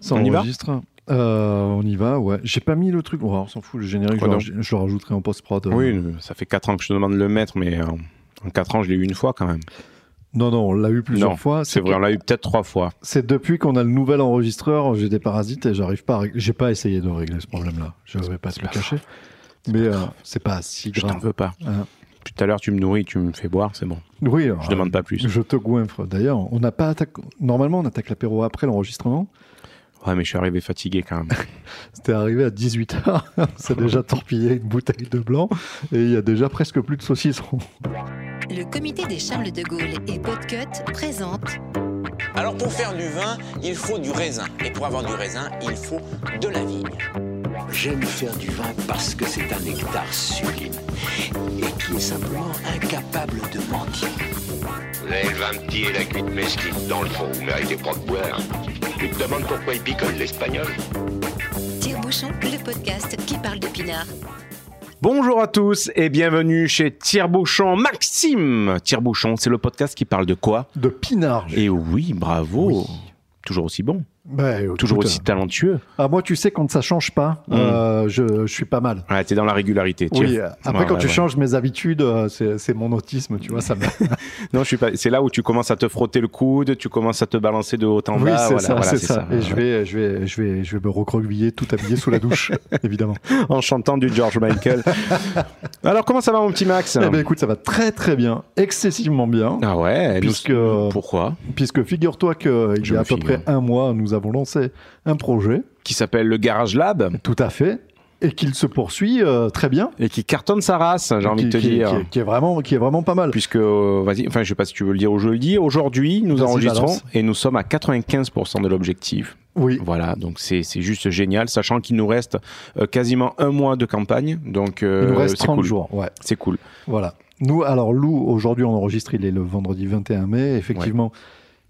Ça On y va enregistre. Euh, on y va, ouais. J'ai pas mis le truc. Oh, on s'en fout, le générique, je, Quoi le je rajouterai en post-prod. euh. Oui, ça fait 4 ans que je te demande de le mettre, mais euh, en 4 ans, je l'ai eu une fois quand même. Non, non, on l'a eu plusieurs Non, fois. C'est vrai, on l'a eu peut-être 3 fois. C'est depuis qu'on a le nouvel enregistreur, j'ai des parasites et j'arrive pas à régler. J'ai pas essayé de régler ce problème-là. Je vais pas te le cacher. Mais euh, c'est pas si Je t'en grave. veux pas. Hein. Tout à l'heure, tu me nourris, tu me fais boire, c'est bon. Oui, alors, Je demande pas plus. Je te goinfre. D'ailleurs, on n'a pas attaqué. Normalement, on attaque l'apéro après l'enregistrement. Ouais, mais je suis arrivé fatigué quand même. C'était arrivé à 18h. C'est déjà torpillé une bouteille de blanc et il y a déjà presque plus de saucissons. Le comité des Charles de Gaulle et Podcut présente Alors pour faire du vin, il faut du raisin. Et pour avoir du raisin, il faut de la vigne. J'aime faire du vin parce que c'est un nectar sublime et qui est simplement incapable de mentir. Vous avez le vin petit et la cuite mesquine dans le fond, vous méritez pas de boire. Tu te demandes pourquoi il picole l'espagnol? Tire-Bouchon, le podcast qui parle d'épinards. Bonjour à tous et bienvenue chez Tire-Bouchon. Maxime Tire-Bouchon, c'est le podcast qui parle de quoi? De pinard. Et oui, bravo. Oui. Toujours aussi bon, Bah, écoute, toujours aussi talentueux. Ah, moi, tu sais, quand ça change pas, Mm. euh, je, je suis pas mal. Ouais, t'es dans la régularité. tu Oui, euh, après, Ouais, quand ouais, tu ouais. changes mes habitudes, euh, c'est mon autisme, tu vois, ça. Non, je suis pas. C'est là où tu commences à te frotter le coude, tu commences à te balancer de haut en oui, bas. c'est voilà, ça, voilà, c'est ça. Et je vais, je, vais, je, vais, je vais me recroqueviller tout habillé sous la douche, évidemment. En chantant du George Michael. Alors, comment ça va, mon petit Max Eh ben, écoute, ça va très très bien, excessivement bien. Ah ouais. nous- Puisque- Pourquoi? Puisque figure-toi qu'il y a à peu près un mois, nous avons lancé un projet, Qui s'appelle le Garage Lab tout à fait, et qu'il se poursuit euh, très bien. et qui cartonne sa race. J'ai envie Qui- de te qui- dire. Qui, qui est vraiment, qui est vraiment pas mal. Puisque, euh, vas-y, enfin, je sais pas si tu veux le dire ou je le dis. Aujourd'hui, nous enregistrons et nous sommes à 95% de l'objectif. Oui, Voilà, donc c'est juste génial, sachant qu'il nous reste euh, quasiment un mois de campagne. Donc, euh, il nous reste c'est 30 cool. jours. Ouais, C'est cool. voilà. Nous, alors Lou, aujourd'hui on enregistre, il est le vendredi 21 mai. Effectivement,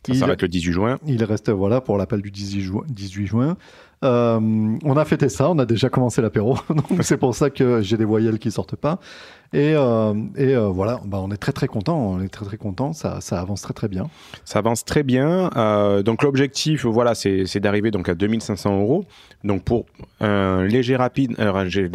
Ça il, s'arrête le 18 juin. il reste voilà pour l'appel du 18 juin. 18 juin. Euh, on a fêté ça, on a déjà commencé l'apéro, donc c'est pour ça que j'ai des voyelles qui sortent pas. Et, euh, et euh, voilà, bah, on est très très content, on est très très content, ça, ça avance très très bien. Ça avance très bien. Donc l'objectif, voilà, c'est d'arriver donc à 2500 euros. Donc pour un léger rapide, un léger,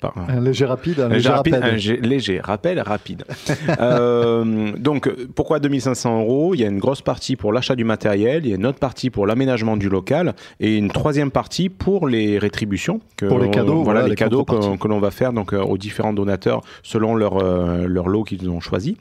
pas. un- léger rapide, un léger rapide, un léger rappel rapide. Donc pourquoi 2500 euros? Il y a une grosse partie pour l'achat du matériel, il y a une autre partie pour l'aménagement du local et une troisième pour les rétributions. Que Pour les on- cadeaux, voilà, voilà, les les cadeaux que, que l'on va faire donc euh, aux différents donateurs selon leur euh, leur lot qu'ils ont choisi.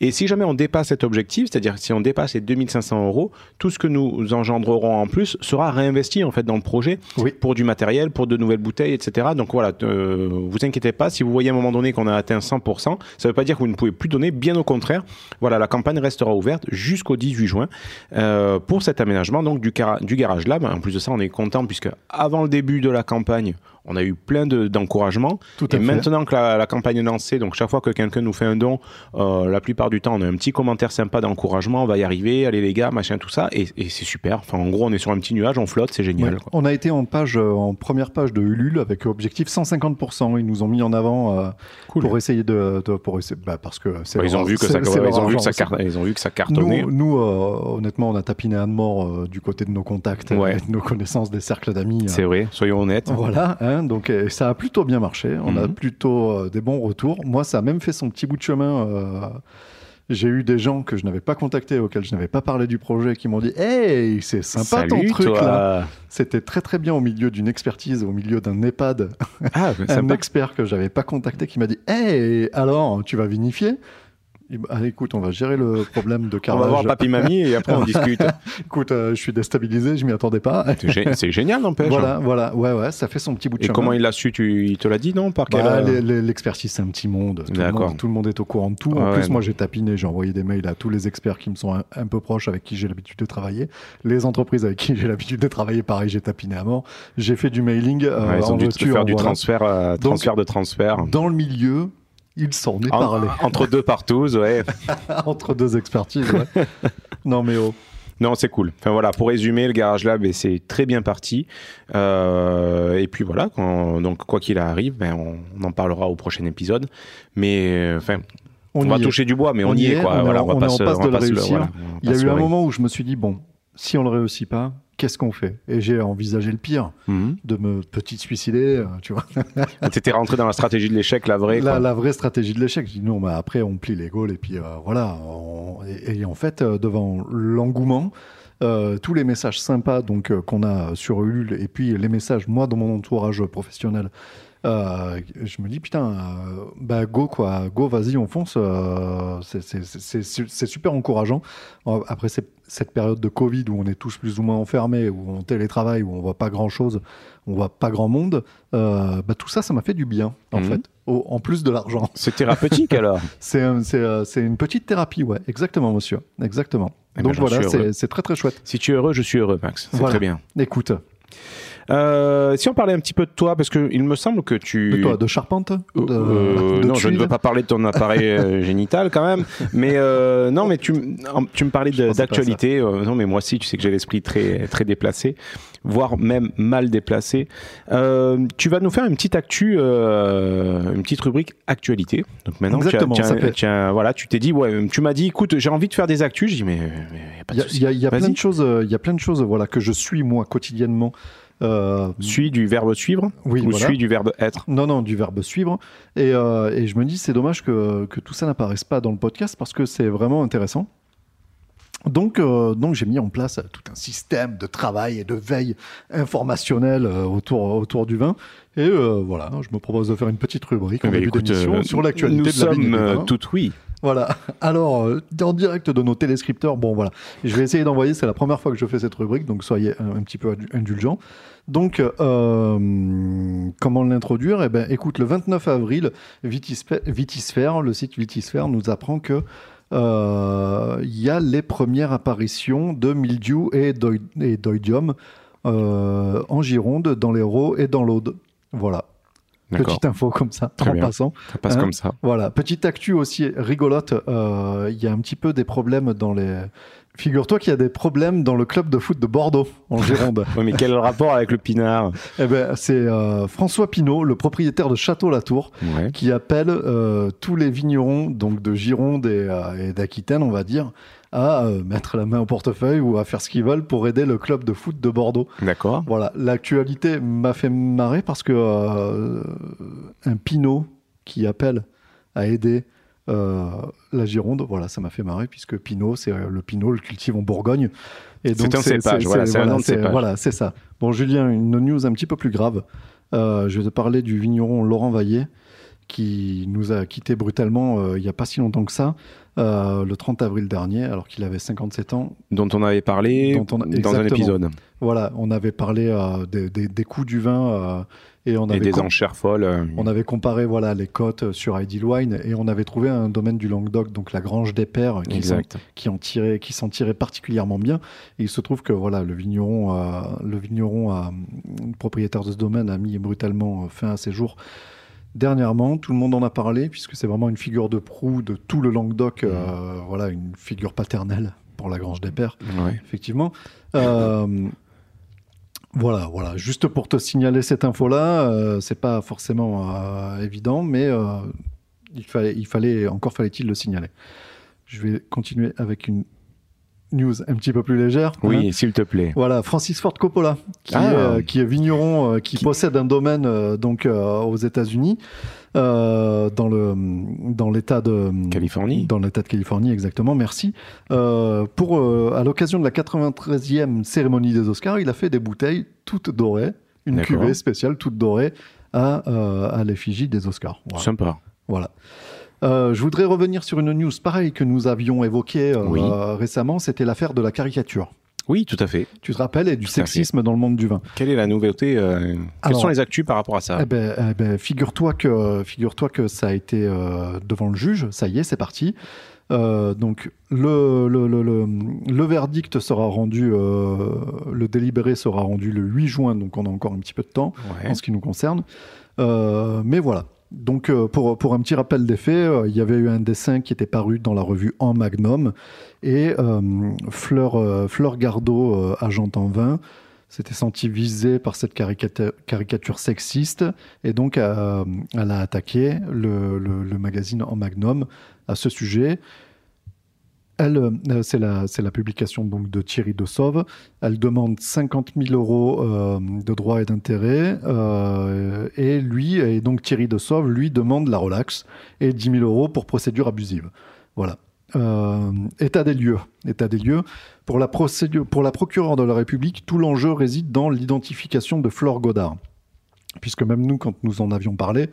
Et si jamais on dépasse cet objectif, c'est-à-dire si on dépasse les 2500 euros, tout ce que nous engendrerons en plus sera réinvesti en fait dans le projet Oui. pour du matériel, pour de nouvelles bouteilles, etc. Donc voilà, euh, vous inquiétez pas, si vous voyez à un moment donné qu'on a atteint 100%, ça ne veut pas dire que vous ne pouvez plus donner, bien au contraire. Voilà, la campagne restera ouverte jusqu'au 18 juin euh, pour cet aménagement donc du, du Garage Lab. En plus de ça, on est content puisque avant le début de la campagne, on a eu plein de- d'encouragements. À Et fait. maintenant que la, la campagne est lancée, donc chaque fois que quelqu'un nous fait un don, euh, la plupart du temps, on a un petit commentaire sympa d'encouragement, on va y arriver, allez les gars, machin, tout ça, et, et c'est super. Enfin, en gros, on est sur un petit nuage, on flotte, c'est génial. Ouais. quoi. On a été en page, euh, en première page de Ulule avec objectif 150%. Ils nous ont mis en avant euh, Cool. pour essayer de, de- pour essayer, bah, parce que c'est Ouais, ils ont vu que ça, ils ont vu que ça, aussi. car- ils ont vu que ça cartonnait. Nous, nous, euh, honnêtement, on a tapiné à de mort du côté de nos contacts, Ouais. et de nos connaissances, des cercles d'amis. C'est vrai, soyons honnêtes. Voilà, hein, donc euh, ça a plutôt bien marché. On a Mhm. plutôt euh, des bons retours. Moi, ça a même fait son petit bout de chemin. euh, j'ai eu des gens que je n'avais pas contactés, auxquels je n'avais pas parlé du projet, qui m'ont dit Hey, c'est sympa Salut, ton truc toi. là. C'était très très bien au milieu d'une expertise, au milieu d'un EHPAD. Ah, un sympa. expert que j'avais pas contacté qui m'a dit Hey, alors, tu vas vinifier? Ah, écoute, on va gérer le problème de On carrelage. va voir papy mamie et après on discute. Écoute, euh, je suis déstabilisé, je m'y attendais pas. C'est gé- C'est génial, n'empêche. Voilà, voilà, ouais, ouais, ça fait son petit bout de Et chemin. comment il l'a su tu, Il te l'a dit, non Par Bah, euh, L'expertise, c'est un petit monde. Tout le monde. Tout le monde est au courant de tout. En plus, moi, j'ai tapiné, j'ai envoyé des mails à tous les experts qui me sont un, un peu proches, avec qui j'ai l'habitude de travailler. Les entreprises avec qui j'ai l'habitude de travailler, pareil, j'ai tapiné à mort. J'ai fait du mailing. euh, ouais, ils ont dû faire du transfert, euh, Donc, transfert de transfert. Dans le milieu, il s'en est En- parlé. entre deux partous, ouais. Entre deux expertises, ouais. non, mais oh. Non, c'est cool. Enfin voilà, pour résumer, le Garage Lab, et c'est très bien parti. Euh, et puis voilà, quand- donc quoi qu'il arrive, ben, on, on en parlera au prochain épisode. Mais euh, enfin, on, On, va est. toucher du bois, mais on, y est, quoi. on voilà, on va pas se- passe de le réussir. voilà, Il y a eu un moment où je me suis dit, bon, si on le réussit pas, qu'est-ce qu'on fait? Et j'ai envisagé le pire, Mhm. de me petit suicider, euh, tu vois. T'étais rentré dans la stratégie de l'échec, la vraie. la, quoi. la vraie stratégie de l'échec. Je dis non, mais après on plie les goals et puis euh, voilà. on- et, et en fait, euh, devant l'engouement, euh, tous les messages sympas donc euh, qu'on a sur Ulule et puis les messages moi dans mon entourage professionnel. euh, je me dis putain, euh, bah go quoi, go vas-y on fonce, euh, c'est- super encourageant. Après c'est- cette période de Covid où on est tous plus ou moins enfermés, où on télétravaille, où on voit pas grand chose, on voit pas grand monde, euh, bah, tout ça ça m'a fait du bien en Mhm. fait, Au- en plus de l'argent. C'est thérapeutique alors. C'est euh, c'est une petite thérapie, ouais, exactement, monsieur. Exactement. Eh ben, Donc voilà, c'est c'est très très chouette. Si tu es heureux, je suis heureux, Max. C'est Voilà. très bien. Écoute, Euh, si on parlait un petit peu de toi, parce que il me semble que tu. de toi, de charpente de, Euh, de non, je ne veux pas parler de ton appareil euh, génital quand même. Mais euh, non, mais tu, tu me parlais d'actualité. euh, non, mais moi aussi, tu sais que j'ai l'esprit très, très déplacé, voire même mal déplacé. Euh, tu vas nous faire une petite actu, euh, une petite rubrique actualité. Donc maintenant, tu as- Exactement, tu as- ça fait- tu as- voilà, tu t'es dit, ouais, tu m'as dit, écoute, j'ai envie de faire des actus. J'ai dit, mais, mais y a pas Il de y a, il y a- il y a plein de choses, euh, il y a plein de choses, voilà, que je suis moi quotidiennement. Euh, Suis du verbe suivre oui, ou voilà. suis du verbe être. Non, non, du verbe suivre. Et, euh, et je me dis, c'est dommage que, que tout ça n'apparaisse pas dans le podcast parce que c'est vraiment intéressant. Donc, euh, donc j'ai mis en place tout un système de travail et de veille informationnelle euh, autour, autour du vin. Et voilà, je me propose de faire une petite rubrique en Eh début écoute, d'émission sur l'actualité Nous de la et sommes tout oui. Voilà. Alors, euh, en direct de nos téléscripteurs, bon voilà, je vais essayer d'envoyer, c'est la première fois que je fais cette rubrique, donc soyez un, un petit peu indulgents. Donc, euh, comment l'introduire? Eh ben, écoute, le 29 avril, Vitisphère, le site Vitisphère nous apprend que euh, il y a les premières apparitions de mildiou et euh, en Gironde, dans l'Hérault et dans l'Aude. Voilà. Petite info comme ça, Très en bien. passant. Ça passe Hein comme ça. Voilà, petite actu aussi rigolote. euh, Il y a un petit peu des problèmes dans les. Figure-toi qu'il y a des problèmes dans le club de foot de Bordeaux, en Gironde. Ouais, mais quel rapport avec le pinard? Eh ben, c'est euh, François Pinault, le propriétaire de Château-Latour, Ouais. qui appelle euh, tous les vignerons donc de Gironde et, et d'Aquitaine, on va dire, à euh, mettre la main au portefeuille ou à faire ce qu'ils veulent pour aider le club de foot de Bordeaux. D'accord. Voilà, l'actualité m'a fait marrer parce que euh, un Pinot qui appelle à aider euh, la Gironde, voilà, ça m'a fait marrer puisque Pinot, c'est euh, le Pinot, le cultive en Bourgogne. Et C'est un cépage, voilà, c'est cépage. Voilà, c'est ça. Bon, Julien, une news un petit peu plus grave. Je vais te parler du vigneron Laurent Vaillet qui nous a quitté brutalement euh, il n'y a pas si longtemps que ça, euh, le 30 avril dernier, alors qu'il avait 57 ans. Dont on avait parlé Dont on a- dans un épisode. Voilà, on avait parlé euh, des, des- des coûts du vin et on Et avait, des com- enchères folles. on avait comparé voilà, les cotes sur Ideal Wine et on avait trouvé un domaine du Languedoc, donc la Grange des Pères, qui s'en qui en tirait, qui s'en tirait particulièrement bien. Et il se trouve que voilà, le vigneron, le vigneron, propriétaire de ce domaine, a mis brutalement fin à ses jours. Dernièrement, tout le monde en a parlé puisque c'est vraiment une figure de proue de tout le Languedoc, euh, voilà, une figure paternelle pour la Grange des Pères Ouais. effectivement. Euh, voilà, voilà. Juste pour te signaler cette info-là, euh, c'est pas forcément euh, évident, mais il fallait, il fallait, encore fallait-il le signaler. Je vais continuer avec une news un petit peu plus légère. hein. Oui, s'il te plaît. Voilà, Francis Ford Coppola, qui, Ah. est, euh, qui est vigneron, euh, qui, Qui- possède un domaine euh, donc aux États-Unis, dans le dans l'État de Californie. dans l'État de Californie, exactement. Merci. Pour à l'occasion de la 93e cérémonie des Oscars, il a fait des bouteilles toutes dorées, une cuvée spéciale toute dorée à à l'effigie des Oscars. Voilà. Sympa. Voilà. Euh, je voudrais revenir sur une news pareille que nous avions évoquée euh, Oui. récemment, c'était l'affaire de la caricature. Oui, tout à fait. Tu te rappelles, et du Tout sexisme dans le monde du vin. Quelle est la nouveauté euh, Quelles sont les actus par rapport à ça? Eh ben, eh ben, figure-toi que, figure-toi que ça a été euh, devant le juge. Ça y est, c'est parti. Euh, donc le, le, le, le, le verdict sera rendu, le délibéré sera rendu le 8 juin, donc on a encore un petit peu de temps Ouais. en ce qui nous concerne. Mais voilà. Donc euh, pour, un petit rappel des faits, euh, il y avait eu un dessin qui était paru dans la revue En Magnum et euh, Fleur, euh, agente en vin, s'était sentie visée par cette caricature, sexiste et donc elle a attaqué le magazine En Magnum à ce sujet. Elle, euh, c'est la, publication donc de Thierry de Sauve. Elle demande 50 000 euros euh, de droits et d'intérêts. euh, et lui, et donc Thierry de Sauve, lui demande la relax et 10 000 euros pour procédure abusive. Voilà. Euh, état des lieux. État des lieux. Pour la, procédure, pour la procureure de la République, tout l'enjeu réside dans l'identification de Flore Godard. Puisque même nous, quand nous en avions parlé,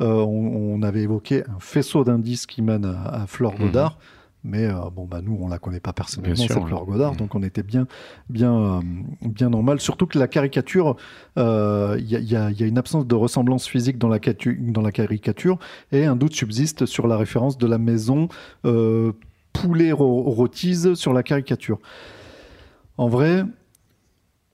on, on avait évoqué un faisceau d'indices qui mène à, à Flore Mhm. Godard. Mais euh, bon, bah, nous, on la connaît pas personnellement, cette ouais. Flore Godard, donc on était bien, bien, euh, bien normal. Surtout que la caricature, euh, il y, a, il y a- il y a une absence de ressemblance physique dans la, catu- dans la caricature et un doute subsiste sur la référence de la maison euh, poulet rôtise sur la caricature. En vrai,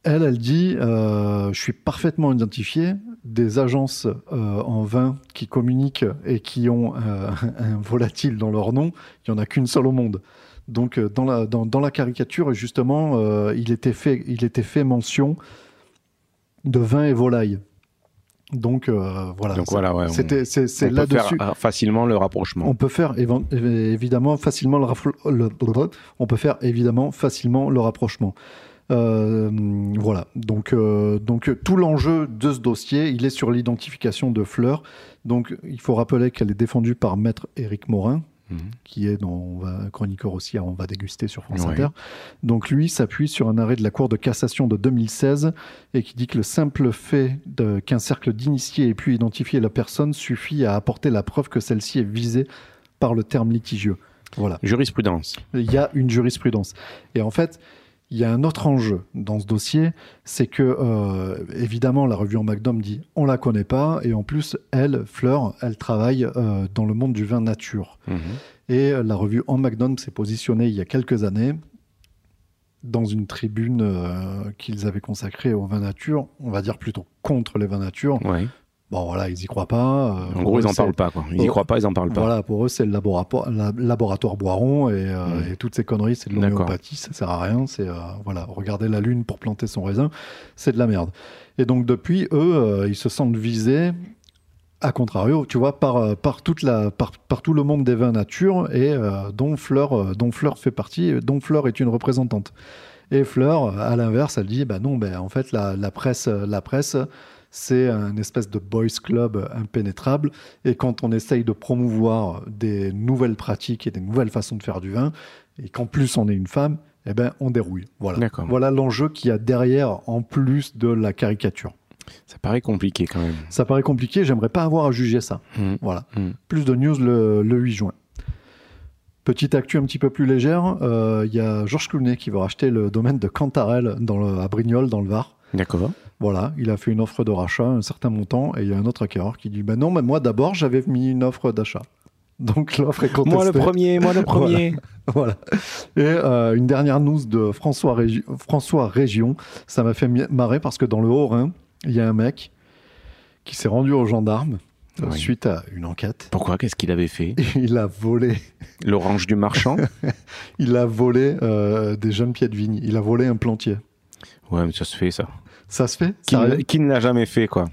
elle, elle dit euh, Je suis parfaitement identifié. Des agences euh, en vin qui communiquent et qui ont euh, un volatile dans leur nom, il n'y en a qu'une seule au monde. Donc, euh, dans la, dans, dans la caricature, justement, euh, il, était fait, il était fait mention de vin et volaille. Donc, euh, voilà. Donc voilà, ouais, C'était, c'est, c'est on peut là-dessus. faire facilement le rapprochement. On peut faire évidemment facilement le, le- on peut faire évidemment facilement le rapprochement. Euh, voilà. Donc, euh, donc tout l'enjeu de ce dossier, il est sur l'identification de Fleur. Donc, il faut rappeler qu'elle est défendue par maître Éric Morin, Mhm. qui est dans on va, chroniqueur aussi, on va déguster sur France. Inter. Donc lui s'appuie sur un arrêt de la Cour de cassation de 2016 et qui dit que le simple fait qu'un cercle d'initiés ait pu identifier la personne suffit à apporter la preuve que celle-ci est visée par le terme litigieux. Voilà, Jurisprudence. il y a une jurisprudence. Et en fait, il y a un autre enjeu dans ce dossier, c'est que euh, évidemment la revue en McDom dit on la connaît pas et en plus elle, Fleur, elle travaille euh, dans le monde du vin nature. Mhm. Et euh, la revue En McDonald s'est positionnée il y a quelques années dans une tribune euh, qu'ils avaient consacrée au vin nature, on va dire plutôt contre les vins nature. Ouais. Bon voilà, ils y croient pas. euh, En gros, eux, ils en parlent pas. Quoi. Ils y croient pas, ils en parlent pas. Voilà, pour eux, c'est le laboratoire, la- laboratoire Boiron et, euh, Mm. et toutes ces conneries, c'est de l'homéopathie, ça sert à rien. C'est euh, voilà, regarder la lune pour planter son raisin, c'est de la merde. Et donc depuis, eux, euh, ils se sentent visés. À contrario, tu vois, par, par, toute la, par, par tout le monde des vins nature et dont, Fleur, dont Fleur fait partie, dont Fleur est une représentante. Et Fleur, à l'inverse, elle dit bah non, ben en fait, la, la presse, la presse c'est un espèce de boys club impénétrable. Et quand on essaye de promouvoir des nouvelles pratiques et des nouvelles façons de faire du vin, et qu'en plus on est une femme, eh ben on dérouille. Voilà. Voilà l'enjeu qu'il y a derrière, en plus de la caricature. Ça paraît compliqué quand même. Ça paraît compliqué, j'aimerais pas avoir à juger ça. Mhm. Voilà. Mhm. Plus de news le, le 8 juin. Petite actu un petit peu plus légère, euh, il y a Georges Clooney qui veut racheter le domaine de Cantarel dans le, à Brignoles, dans le Var. D'accord. Voilà, il a fait une offre de rachat, un certain montant, et il y a un autre acquéreur qui dit Ben non, mais moi d'abord j'avais mis une offre d'achat. Donc l'offre est contestée. Moi le premier, moi le premier. Voilà. Et euh, une dernière news de François, Régi- François Région, ça m'a fait marrer parce que dans le Haut-Rhin, il y a un mec qui s'est rendu aux gendarmes euh, Oui. suite à une enquête. Pourquoi? Qu'est-ce qu'il avait fait? Il a volé, L'orange du marchand? Il a volé euh, des jeunes pieds de vigne. Il a volé un plantier. Ouais, mais ça se fait ça. Ça se fait Qui, ne- qui ne l'a jamais fait quoi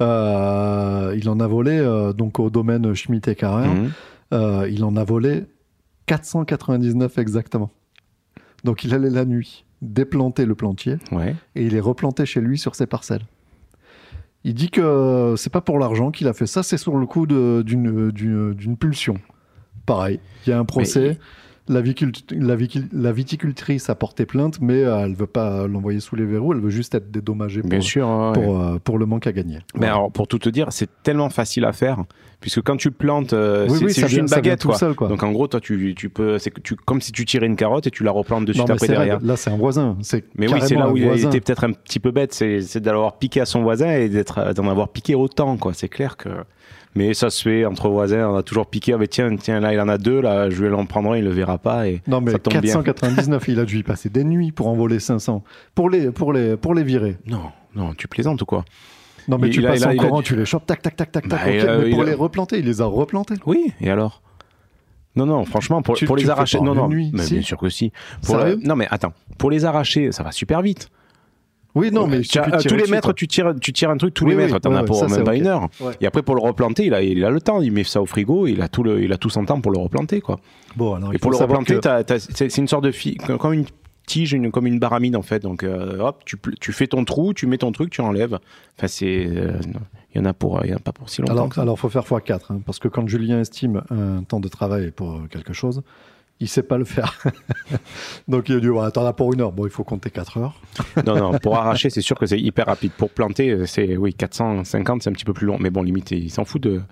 Euh, Il en a volé euh, donc au domaine Schmitt et Carrère. Mhm. Euh, il en a volé 499 exactement. Donc il allait la nuit déplanter le plantier Ouais. et il est replanté chez lui sur ses parcelles. Il dit que c'est pas pour l'argent qu'il a fait ça, c'est sur le coup d'une pulsion. Pareil, il y a un procès. La la viticultrice a porté plainte, mais euh, elle veut pas l'envoyer sous les verrous, elle veut juste être dédommagée pour, Bien sûr. ouais. pour, euh, pour le manque à gagner. Mais Voilà. alors, pour tout te dire, c'est tellement facile à faire, puisque quand tu plantes, euh, Oui, c'est oui, juste vient- une baguette, tout quoi. seul, quoi. Donc en gros, toi, tu, tu peux, c'est tu, comme si tu tirais une carotte et tu la replantes de Non, suite mais après derrière. là, c'est un voisin. Mais oui, c'est là où il été peut-être un petit peu bête, c'est d'avoir piqué à son voisin et d'être d'en avoir piqué autant, quoi. C'est clair que. Mais ça se fait entre voisins, on a toujours piqué. Ah, mais tiens, tiens, là il en a deux, là je vais l'en prendre un, il le verra pas et Non, mais ça tombe bien. 499, il a dû y passer des nuits pour en voler 500. Pour les, pour les, pour les virer. Non, non, tu plaisantes ou quoi? Non, mais Il- tu il a- passes a- en a courant, dû- tu les chopes, tac, tac, tac, tac, Bah, tac. ok, il a- mais pour a- les replanter, il les a replantés. Oui, et alors? Non, non, franchement, pour, Tu- pour tu les arracher, non, non, nuit, mais si bien sûr que si. Pour Sérieux? non, mais attends, pour les arracher, ça va super vite. Oui, non, mais Tu as- tirer tous les dessus, mètres, quoi. tu tires, tu tires un truc tous Oui, les oui, mètres. T'en ouais, as pour ça, même pas une heure. Ouais. Et après, pour le replanter, il a, il a le temps. Il met ça au frigo. Il a tout, le, il a tout son temps pour le replanter, quoi. Bon, alors, Et pour le replanter, que- c'est une sorte de fi- comme une tige, une, comme une baramine en fait. Donc, euh, hop, tu, tu fais ton trou, tu mets ton truc, tu enlèves. Enfin, c'est, euh, il y en a pour, il y en a pas pour si longtemps. Alors, alors faut faire x4, hein, parce que quand Julien estime un temps de travail pour euh, quelque chose, il sait pas le faire. Donc il a dit, ouais, t'en as pour une heure. Bon, il faut compter 4 heures. Non, non, pour arracher, c'est sûr que c'est hyper rapide. Pour planter, euh, c'est oui, 450, c'est un petit peu plus long. Mais bon, limite, il s'en fout de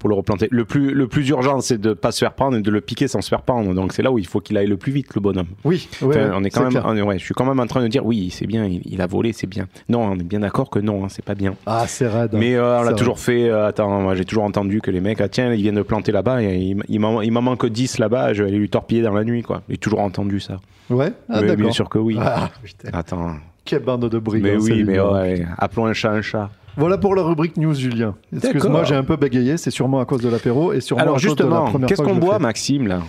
pour le replanter. Le plus, le plus urgent, c'est de pas se faire prendre et de le piquer sans se faire prendre. Donc c'est là où il faut qu'il aille le plus vite, le bonhomme. Oui, ouais, Enfin, ouais, on est quand même, clair. on est- ouais, je suis quand même en train de dire oui, c'est bien, il, il a volé, c'est bien. Non, on est bien d'accord que non, hein, c'est pas bien. Ah, c'est raide. Mais euh, on l'a toujours fait. euh, attends, j'ai toujours entendu que les mecs, ah, tiens, ils viennent de planter là-bas, et il, il m'en manque 10 là-bas, je vais aller lui torpiller dans la nuit, quoi. J'ai toujours entendu ça. Ouais, ah, Mais d'accord. bien sûr que oui. Ah. Attends. Quelle bande de brigands. Mais oui, mais ouais, appelons un chat un chat. Voilà pour la rubrique news, Julien. Excuse-moi, j'ai un peu bégayé. C'est sûrement à cause de l'apéro et sûrement à Alors cause de la première qu'est-ce qu'on boit. Maxime, là?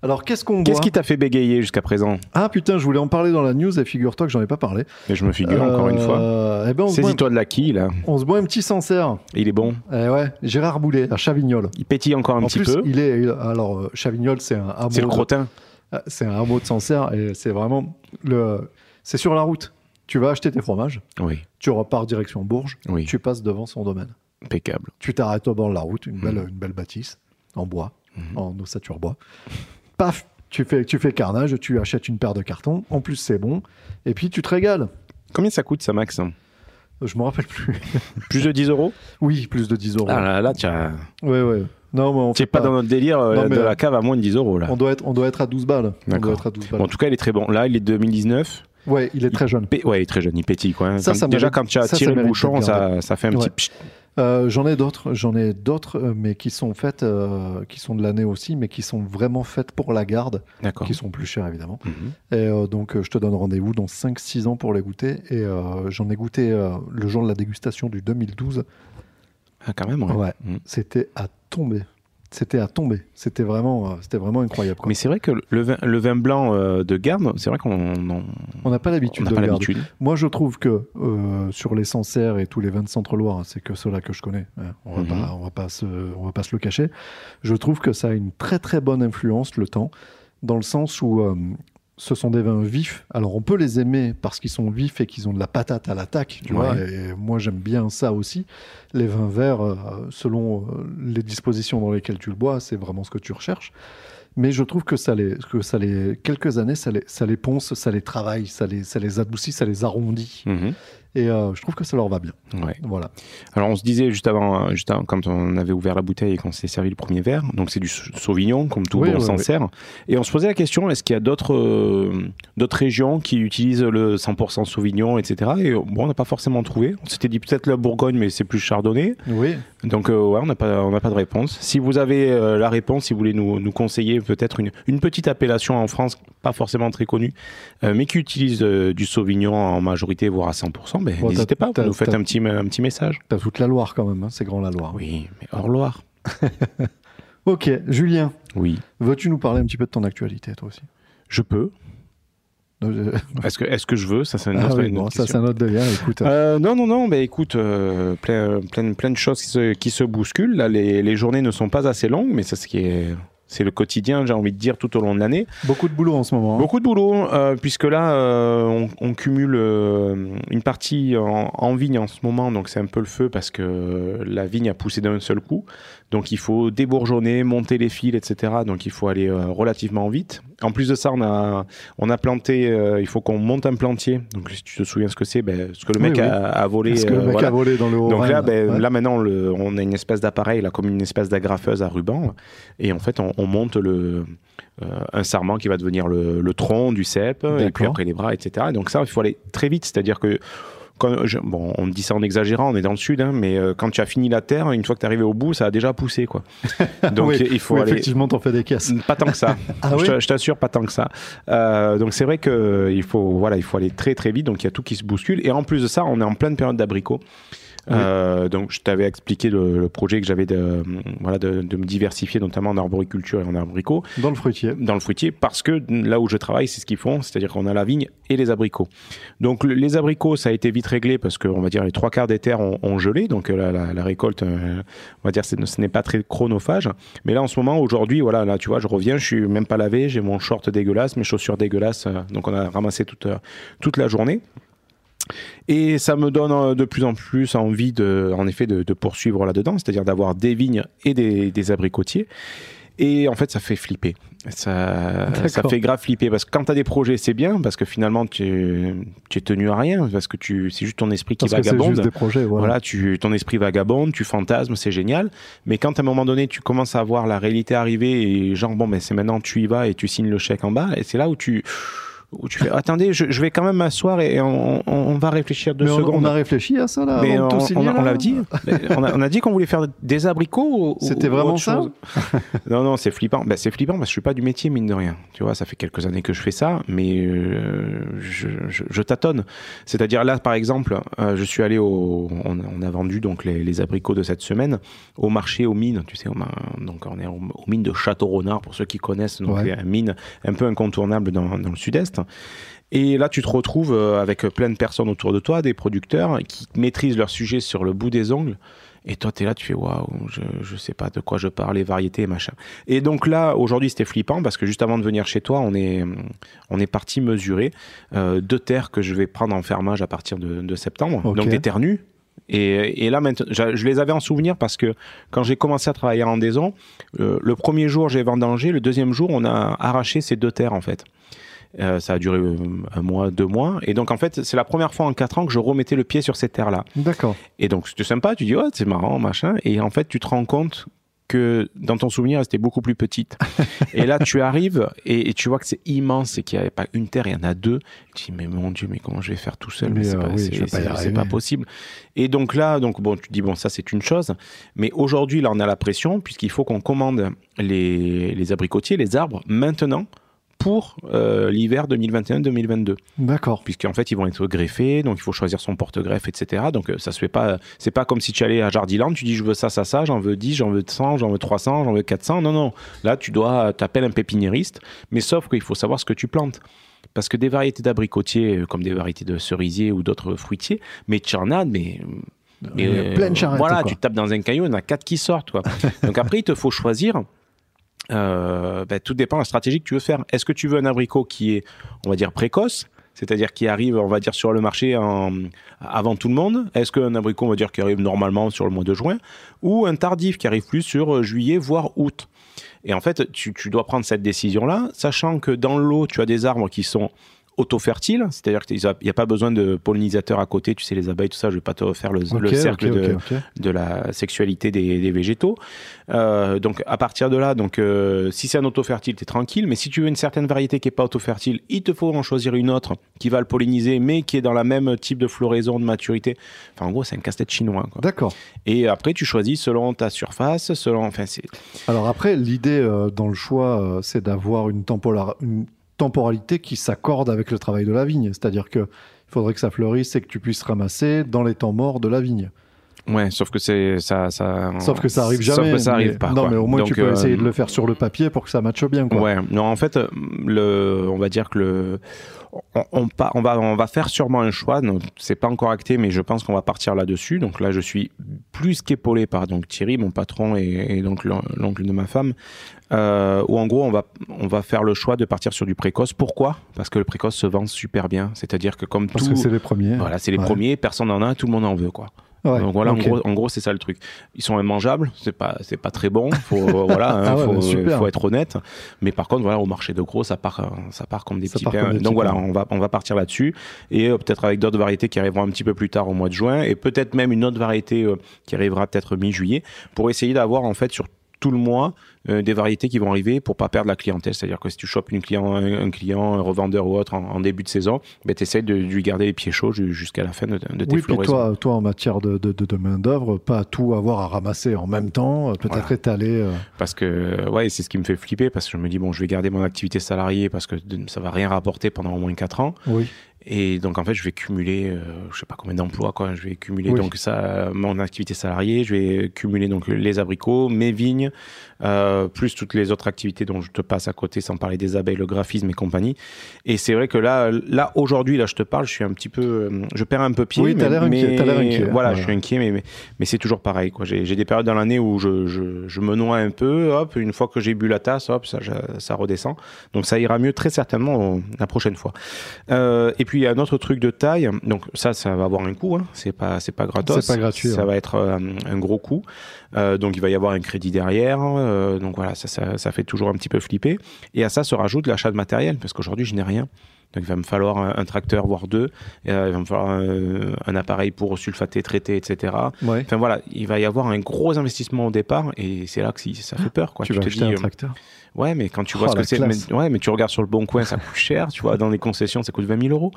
Alors, qu'est-ce qu'on boit Qu'est-ce qui t'a fait bégayer jusqu'à présent? Ah putain, je voulais en parler dans la news et figure-toi que j'en ai pas parlé. Et je me figure, encore une fois. Euh, Eh ben, Saisis-toi de la quille, là. on se boit un petit Sancerre. Il est bon. Eh ouais, Gérard Boulet, à Chavignol. Il pétille encore un en petit plus, peu. il est. alors, euh, Chavignol, c'est un hameau. C'est le crottin. Ah, C'est un hameau de Sancerre et c'est vraiment. le. C'est sur la route. Tu vas acheter tes fromages, Oui, tu repars direction Bourges, oui, tu passes devant son domaine. impeccable. Tu t'arrêtes au bord de la route, une belle, une belle bâtisse, en bois, Mhm. en ossature bois. Paf, tu fais, tu fais carnage, tu achètes une paire de cartons, en plus c'est bon, et puis tu te régales. Combien ça coûte, ça, Max? Je me rappelle plus. Plus de 10 euros? Oui, plus de 10 euros. Ah là, là, tu as- Ouais, ouais. Non, mais on fait pas dans notre délire euh, Non, mais, de la cave à moins de 10 euros, là. on doit, être, on doit être à 12 balles. On D'accord. doit être à 12 balles. Bon, en tout cas, il est très bon. Là, il est 2019. Ouais, il est très jeune. Pé- Ouais, il est très jeune, il pétille, quoi. Ça, ça déjà, quand tu as ça, tiré le bouchon, ça, ça fait un Ouais. petit... Euh, j'en ai d'autres, j'en ai d'autres, euh, mais qui sont faites, euh, qui sont de l'année aussi, mais qui sont vraiment faites pour la garde, D'accord. qui sont plus chères évidemment. Mhm. Et euh, donc, je te donne rendez-vous dans 5-6 ans pour les goûter. Et j'en ai goûté le jour de la dégustation du 2012. Ah, quand même, ouais. Ouais, Mhm. c'était à tomber. C'était à tomber. C'était vraiment, euh, c'était vraiment incroyable. quoi. Mais c'est vrai que le vin, le vin blanc euh, de garde, c'est vrai qu'on on- n'a pas l'habitude de pas. Moi, je trouve que euh, sur les Sancerre et tous les vins de Centre-Loire, c'est que ceux-là que je connais, hein, on va Mhm. pas, on va pas se, on va pas se le cacher. Je trouve que ça a une très très bonne influence le temps, dans le sens où euh, ce sont des vins vifs. Alors, on peut les aimer parce qu'ils sont vifs et qu'ils ont de la patate à l'attaque, tu Ouais. vois. Et moi, j'aime bien ça aussi. Les vins verts, euh, selon euh, les dispositions dans lesquelles tu le bois, c'est vraiment ce que tu recherches. Mais je trouve que ça les, que ça les quelques années, ça les, ça les ponce, ça les travaille, ça les, ça les adoucit, ça les arrondit. Mhm. Et euh, je trouve que ça leur va bien. Ouais. Voilà. Alors on se disait juste avant, euh, juste avant, quand on avait ouvert la bouteille et qu'on s'est servi le premier verre, donc c'est du Sau- Sauvignon comme tout Oui, bon oui, s'en oui. sert. Et on se posait la question est-ce qu'il y a d'autres euh, d'autres régions qui utilisent le 100% Sauvignon, etc. Et bon, on n'a pas forcément trouvé. On s'était dit peut-être la Bourgogne, mais c'est plus Chardonnay. Oui. Donc euh, ouais, on n'a pas on pas de réponse. Si vous avez la réponse, si vous voulez nous, nous conseiller peut-être une, une petite appellation en France, pas forcément très connue, mais qui utilise du Sauvignon en majorité, voire à 100%, ben, Bon, n'hésitez pas, vous nous faites un petit un petit message. T'as toute la Loire quand même, hein, c'est grand la Loire. Oui, mais hors Loire. Ok, Julien, Oui, veux-tu nous parler un petit peu de ton actualité, toi aussi? Je peux. Est-ce que, est-ce que je veux? Ça, c'est une ah oui, une bon, autre un autre. Écoute, Euh, non, non, non, bah écoute, euh, plein, plein, plein de choses qui se, qui se bousculent. Là, les, les journées ne sont pas assez longues, mais c'est ce qui est. C'est le quotidien, j'ai envie de dire, tout au long de l'année. beaucoup de boulot en ce moment. hein. Beaucoup de boulot, euh, puisque là, euh, on, on cumule euh, une partie en, en vigne en ce moment, donc c'est un peu le feu parce que la vigne a poussé d'un seul coup. Donc il faut débourgeonner, monter les fils, etc. Donc il faut aller relativement vite. En plus de ça, on a, on a planté, il faut qu'on monte un plantier. Donc si tu te souviens ce que c'est, ben, ce que le mec oui. A, a volé. Parce que le mec voilà. a volé dans le haut. Donc là, ben, ouais. là maintenant, le- on a une espèce d'appareil, là, comme une espèce d'agrafeuse à ruban, et en fait, on, on monte le, euh, un sarment qui va devenir le, le tronc du cep, et puis après les bras, etc. Et donc ça, il faut aller très vite, c'est-à-dire que quand je- bon, on dit ça en exagérant, on est dans le sud, hein, mais euh, quand tu as fini la terre, une fois que tu es arrivé au bout, ça a déjà poussé, quoi. Donc Oui, il faut oui, aller. effectivement, t'en fais des caisses. Pas tant que ça. Ah je oui t'assure, pas tant que ça. Euh, donc c'est vrai que il faut, voilà, il faut aller très très vite. Donc il y a tout qui se bouscule. Et en plus de ça, on est en pleine période d'abricots. Euh, donc je t'avais expliqué le, le projet que j'avais de, voilà, de, de me diversifier, notamment en arboriculture et en abricot, Dans le fruitier. dans le fruitier, parce que là où je travaille, c'est ce qu'ils font, c'est-à-dire qu'on a la vigne et les abricots. Donc le- les abricots, ça a été vite réglé parce que on va dire les trois quarts des terres ont, ont gelé, donc euh, la, la- la récolte, euh, on va dire, ce n'est pas très chronophage. Mais là, en ce moment, aujourd'hui, voilà, là, tu vois, je reviens, je suis même pas lavé, j'ai mon short dégueulasse, mes chaussures dégueulasses, donc on a ramassé toute, toute la journée. Et ça me donne euh, de plus en plus envie, de, en effet, de, de poursuivre là-dedans, c'est-à-dire d'avoir des vignes et des, des abricotiers. Et en fait, ça fait flipper. Ça, ça fait grave flipper parce que quand tu as des projets, c'est bien parce que finalement, tu, es tenu à rien parce que tu, c'est juste ton esprit qui Parce vagabonde. juste des projets. Voilà. Voilà, tu, ton esprit vagabonde, tu fantasmes, c'est génial. Mais quand à un moment donné, tu commences à voir la réalité arriver et genre, bon, mais c'est maintenant, tu y vas et tu signes le chèque en bas, et c'est là où tu, où tu fais, attendez, je, je vais quand même m'asseoir et on, on- on va réfléchir deux Mais on, secondes. on a réfléchi à ça là mais on, l'a dit. On, a, dit qu'on voulait faire des abricots. C'était vraiment autre ça chose. Non, non, c'est flippant. Ben, c'est flippant parce que je suis pas du métier, mine de rien. Tu vois, ça fait quelques années que je fais ça, mais euh, je, je- je tâtonne. C'est-à-dire là, par exemple, euh, je suis allé au. On, a vendu donc les, les abricots de cette semaine au marché aux mines. Tu sais, donc on est aux, aux mines de Château-Renard pour ceux qui connaissent. Donc Ouais. une mine un peu incontournable dans, dans le sud-est. Et là, tu te retrouves euh, avec plein de personnes autour de toi, des producteurs qui maîtrisent leur sujet sur le bout des ongles. Et toi, tu es là, tu fais waouh, je, je sais pas de quoi je parle, les variétés, machin. Et donc là, aujourd'hui, c'était flippant parce que juste avant de venir chez toi, on est, on est parti mesurer euh, deux terres que je vais prendre en fermage à partir de, de septembre. Donc des terres nues. Et, et là, maintenant, je les avais en souvenir parce que quand j'ai commencé à travailler en rendaison, euh, le premier jour, j'ai vendangé, le deuxième jour, on a arraché ces deux terres en fait. Euh, ça a duré euh, un mois, deux mois. Et donc, en fait, c'est la première fois en quatre ans que je remettais le pied sur ces terres-là. D'accord. Et donc, c'était sympa, tu dis, ouais, c'est marrant, machin. Et en fait, tu te rends compte que dans ton souvenir, elle était beaucoup plus petite. et là, tu arrives et, et tu vois que c'est immense et qu'il n'y avait pas une terre, il y en a deux. Tu dis, mais mon Dieu, mais comment je vais faire tout seul? Mais, c'est euh, pas, oui, possible. Et donc là, donc bon, tu te dis, bon, ça c'est une chose. Mais aujourd'hui, là, on a la pression puisqu'il faut qu'on commande les, les abricotiers, les arbres, maintenant pour euh, l'hiver 2021-2022 D'accord. puisqu'en fait ils vont être greffés, donc il faut choisir son porte-greffe, etc. Donc euh, ça se fait pas, c'est pas comme si tu allais à Jardiland, tu dis je veux ça, ça, ça, j'en veux 10, j'en veux 100, j'en veux 300, j'en veux 400. Non, non, là tu dois, t'appelles un pépiniériste, mais sauf qu'il faut savoir ce que tu plantes. Parce que des variétés d'abricotiers, euh, comme des variétés de cerisiers ou d'autres fruitiers, mais tu en as, mais. Il y a euh, plein de charrettes, Voilà, quoi. tu tapes dans un caillou, il y en a quatre qui sortent. Quoi. Donc après, il te faut choisir. Euh, ben, tout dépend de la stratégie que tu veux faire. Est-ce que tu veux un abricot qui est, on va dire, précoce c'est-à-dire qui arrive, on va dire, sur le marché en- avant tout le monde? Est-ce qu'un abricot, on va dire, qui arrive normalement sur le mois de juin? Ou un tardif qui arrive plus sur euh, juillet, voire août? Et en fait, tu, tu dois prendre cette décision-là, sachant que dans l'eau, tu as des arbres qui sont auto-fertiles, c'est-à-dire qu'il n'y a pas besoin de pollinisateurs à côté, tu sais, les abeilles, tout ça, je vais pas te faire le, cercle de, la sexualité des, des végétaux. Euh, donc à partir de là, donc euh, si c'est un auto-fertile, tu es tranquille, mais si tu veux une certaine variété qui est pas auto-fertile, il te faut en choisir une autre qui va le polliniser, mais qui est dans la même type de floraison, de maturité. Enfin, en gros, c'est un casse-tête chinois. D'accord. Et après, tu choisis selon ta surface, selon. Enfin. Alors après, l'idée euh, dans le choix, c'est d'avoir une, une temporalité qui s'accorde avec le travail de la vigne. C'est-à-dire que il faudrait que ça fleurisse et que tu puisses ramasser dans les temps morts de la vigne. Ouais, sauf que c'est ça, ça. Sauf que ça arrive jamais. Sauf que ça arrive mais- pas. Non, quoi. mais au moins tu peux euh, essayer de le faire sur le papier pour que ça matche bien. Quoi. Ouais, non, en fait, le, on va dire que le, on, on, on va, on va faire sûrement un choix. donc C'est pas encore acté, mais je pense qu'on va partir là-dessus. Donc là, je suis plus qu'épaulé par donc Thierry, mon patron, et, et donc l'on- l'oncle de ma femme. Euh, où en gros, on va, on va faire le choix de partir sur du précoce. Pourquoi? Parce que le précoce se vend super bien. C'est-à-dire que comme Parce tout, que c'est les premiers. voilà, c'est les Ouais. premiers, personne n'en a, tout le monde en veut, quoi. Ouais, Donc voilà, en gros, c'est ça le truc. Ils sont immangeables, c'est pas, c'est pas très bon. Faut, voilà, hein, Ah ouais, faut, bah, super. faut être honnête. Mais par contre, voilà, au marché de gros, ça part, euh, ça part comme des Ça petits pains. des Donc petits voilà, pains. on va, on va partir là-dessus et euh, peut-être avec d'autres variétés qui arriveront un petit peu plus tard au mois de juin et peut-être même une autre variété euh, qui arrivera peut-être mi-juillet pour essayer d'avoir en fait sur tout le mois euh, des variétés qui vont arriver pour pas perdre la clientèle. C'est-à-dire que si tu chopes une client, un, un client, un revendeur ou autre en, en début de saison, ben, tu essaies de, de lui garder les pieds chauds ju- jusqu'à la fin de, de tes Oui, puis floraisons. toi, toi, en matière de, main-d'œuvre, pas tout avoir à ramasser en même temps, euh, peut-être Voilà. étaler. euh, Parce que, ouais, c'est ce qui me fait flipper parce que je me dis, bon, je vais garder mon activité salariée parce que ça va rien rapporter pendant au moins 4 ans. Oui. Et donc, en fait, je vais cumuler, euh, je sais pas combien d'emplois, quoi. Je vais cumuler Oui. donc ça, euh, mon activité salariée, je vais cumuler donc les abricots, mes vignes, euh, plus toutes les autres activités dont je te passe à côté, sans parler des abeilles, le graphisme et compagnie. Et c'est vrai que là, là aujourd'hui, là, je te parle, je suis un petit peu, euh, je perds un peu pied. Oui, t'as l'air inquiet, inquiet, Voilà, voilà. je suis inquiet, mais, mais, mais c'est toujours pareil, quoi. J'ai des périodes dans l'année où je, je, je me noie un peu, hop, une fois que j'ai bu la tasse, hop, ça, je- ça redescend. Donc ça ira mieux très certainement la prochaine fois. Euh, et puis il y a un autre truc de taille. Donc ça, ça va avoir un coût. Hein. C'est pas, c'est pas gratos. C'est pas gratuit, Ça ouais. va être euh, un gros coût. Euh, donc il va y avoir un crédit derrière. Euh, donc voilà, ça, ça, ça fait toujours un petit peu flipper. Et à ça se rajoute l'achat de matériel parce qu'aujourd'hui je n'ai rien. Donc il va me falloir un, un tracteur, voire deux. Il va me falloir un, un appareil pour sulfater, traiter, etc. Ouais. Enfin voilà, il va y avoir un gros investissement au départ et c'est là que si- ça fait peur. Quoi. tu vas te acheter un tracteur. Ouais, mais quand tu Oh, vois ce que c'est, ouais, mais tu regardes sur le bon coin, ça coûte cher. Tu vois, dans les concessions, ça coûte 20 000 euros.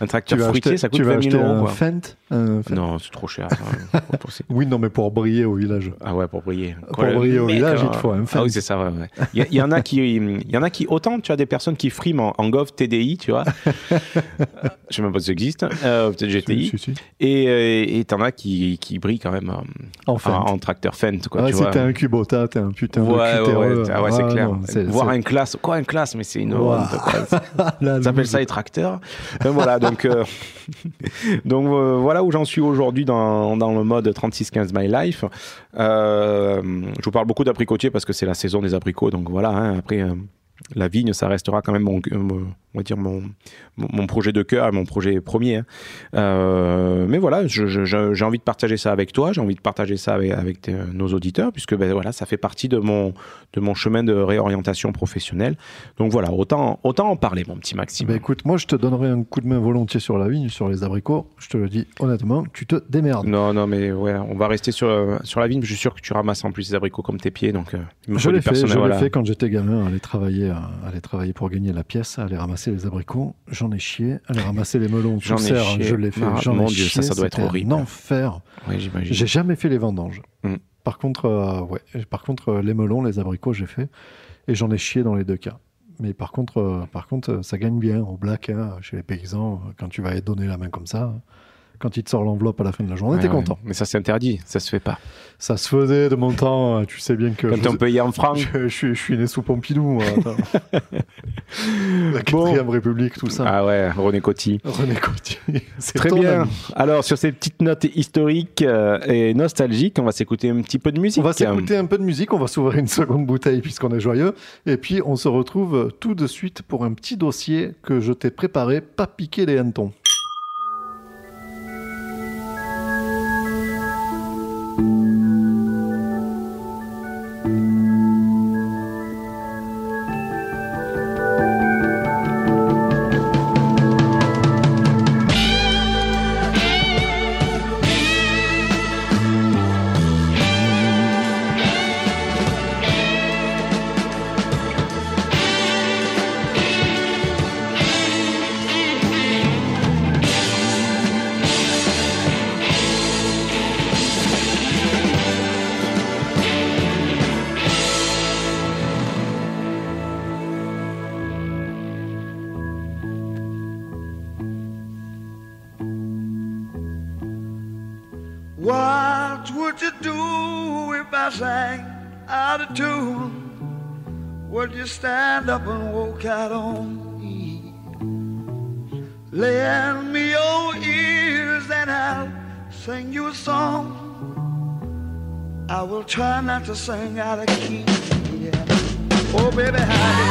Un tracteur fruitier, acheter, ça coûte tu vas 20 000 acheter euros. un. Fent, un Fent. Non, c'est trop cher. ça. Possible. Oui, non, mais pour briller au village. Ah ouais, pour briller. Pour briller au village, il te faut un Ah Fent. oui, c'est ça. Ouais, ouais. Il, y en a qui, il y en a qui autant tu as des personnes qui friment en, en Gov TDI, tu vois. Je sais même pas si ça existe. Euh, peut-être GTI. Si, si, si. Et euh, et t'en as qui, qui brillent quand même euh, En en, tracteur Fent, quoi. Ah, tu si t'es un Kubota, t'es un putain Ouais, de cutéreux. ouais, ah ouais, c'est Ah, clair. non, Voir un classe, quoi, un classe, mais c'est une honte, Ça s'appelle ça les tracteurs. Enfin, voilà, donc, euh, euh, voilà où j'en suis aujourd'hui dans, le mode 3615 My Life. Euh, je vous parle beaucoup d'abricotier parce que c'est la saison des abricots, donc voilà. hein, après, la vigne, ça restera quand même mon, on va dire mon, mon, projet de cœur, mon projet premier. hein. Euh, mais voilà, j'ai envie de partager ça avec toi, j'ai envie de partager ça avec, avec tes- nos auditeurs, puisque ben, voilà, ça fait partie de mon, de mon chemin de réorientation professionnelle. Donc voilà, autant, autant en parler, mon petit Maxime. Bah écoute, moi je te donnerai un coup de main volontiers sur la vigne, sur les abricots. Je te le dis honnêtement, tu te démerdes. Non, non, mais ouais, on va rester sur, sur la vigne. Je suis sûr que tu ramasses en plus les abricots comme tes pieds, donc euh, Je l'ai fait, je voilà. fait quand j'étais gamin, aller travailler, aller travailler pour gagner la pièce, aller ramasser les abricots. J'en ai chié, aller ramasser les melons J'en ai serre, chié. je l'ai fait. Ah, J'en mon ai Dieu, ça, chié, ça doit être horrible. Un enfer. J'imagine. J'ai jamais fait les vendanges. Mm. Par contre, euh, ouais, par contre, euh, les melons, les abricots, j'ai fait, et j'en ai chié dans les deux cas. Mais par contre, euh, par contre, euh, ça gagne bien au black hein, chez les paysans. Quand tu vas donner la main comme ça, quand il te sort l'enveloppe à la fin de la journée, Ouais, t'es ouais. content. Mais ça, c'est interdit, ça se fait pas. Ça se faisait de mon temps. euh, Tu sais bien que Quand on paye en francs. je, je suis, je suis né sous Pompidou. moi, la quatrième République, tout ça. Ah ouais, René Coty. René Coty. C'est Très bien. ami. Alors, sur ces petites notes historiques euh, et nostalgiques, on va s'écouter un petit peu de musique. On va s'écouter un peu de musique, on va s'ouvrir une seconde bouteille puisqu'on est joyeux. Et puis on se retrouve tout de suite pour un petit dossier que je t'ai préparé, pas piquer les hannetons. Not to sing out of key. Yeah. Oh, baby, how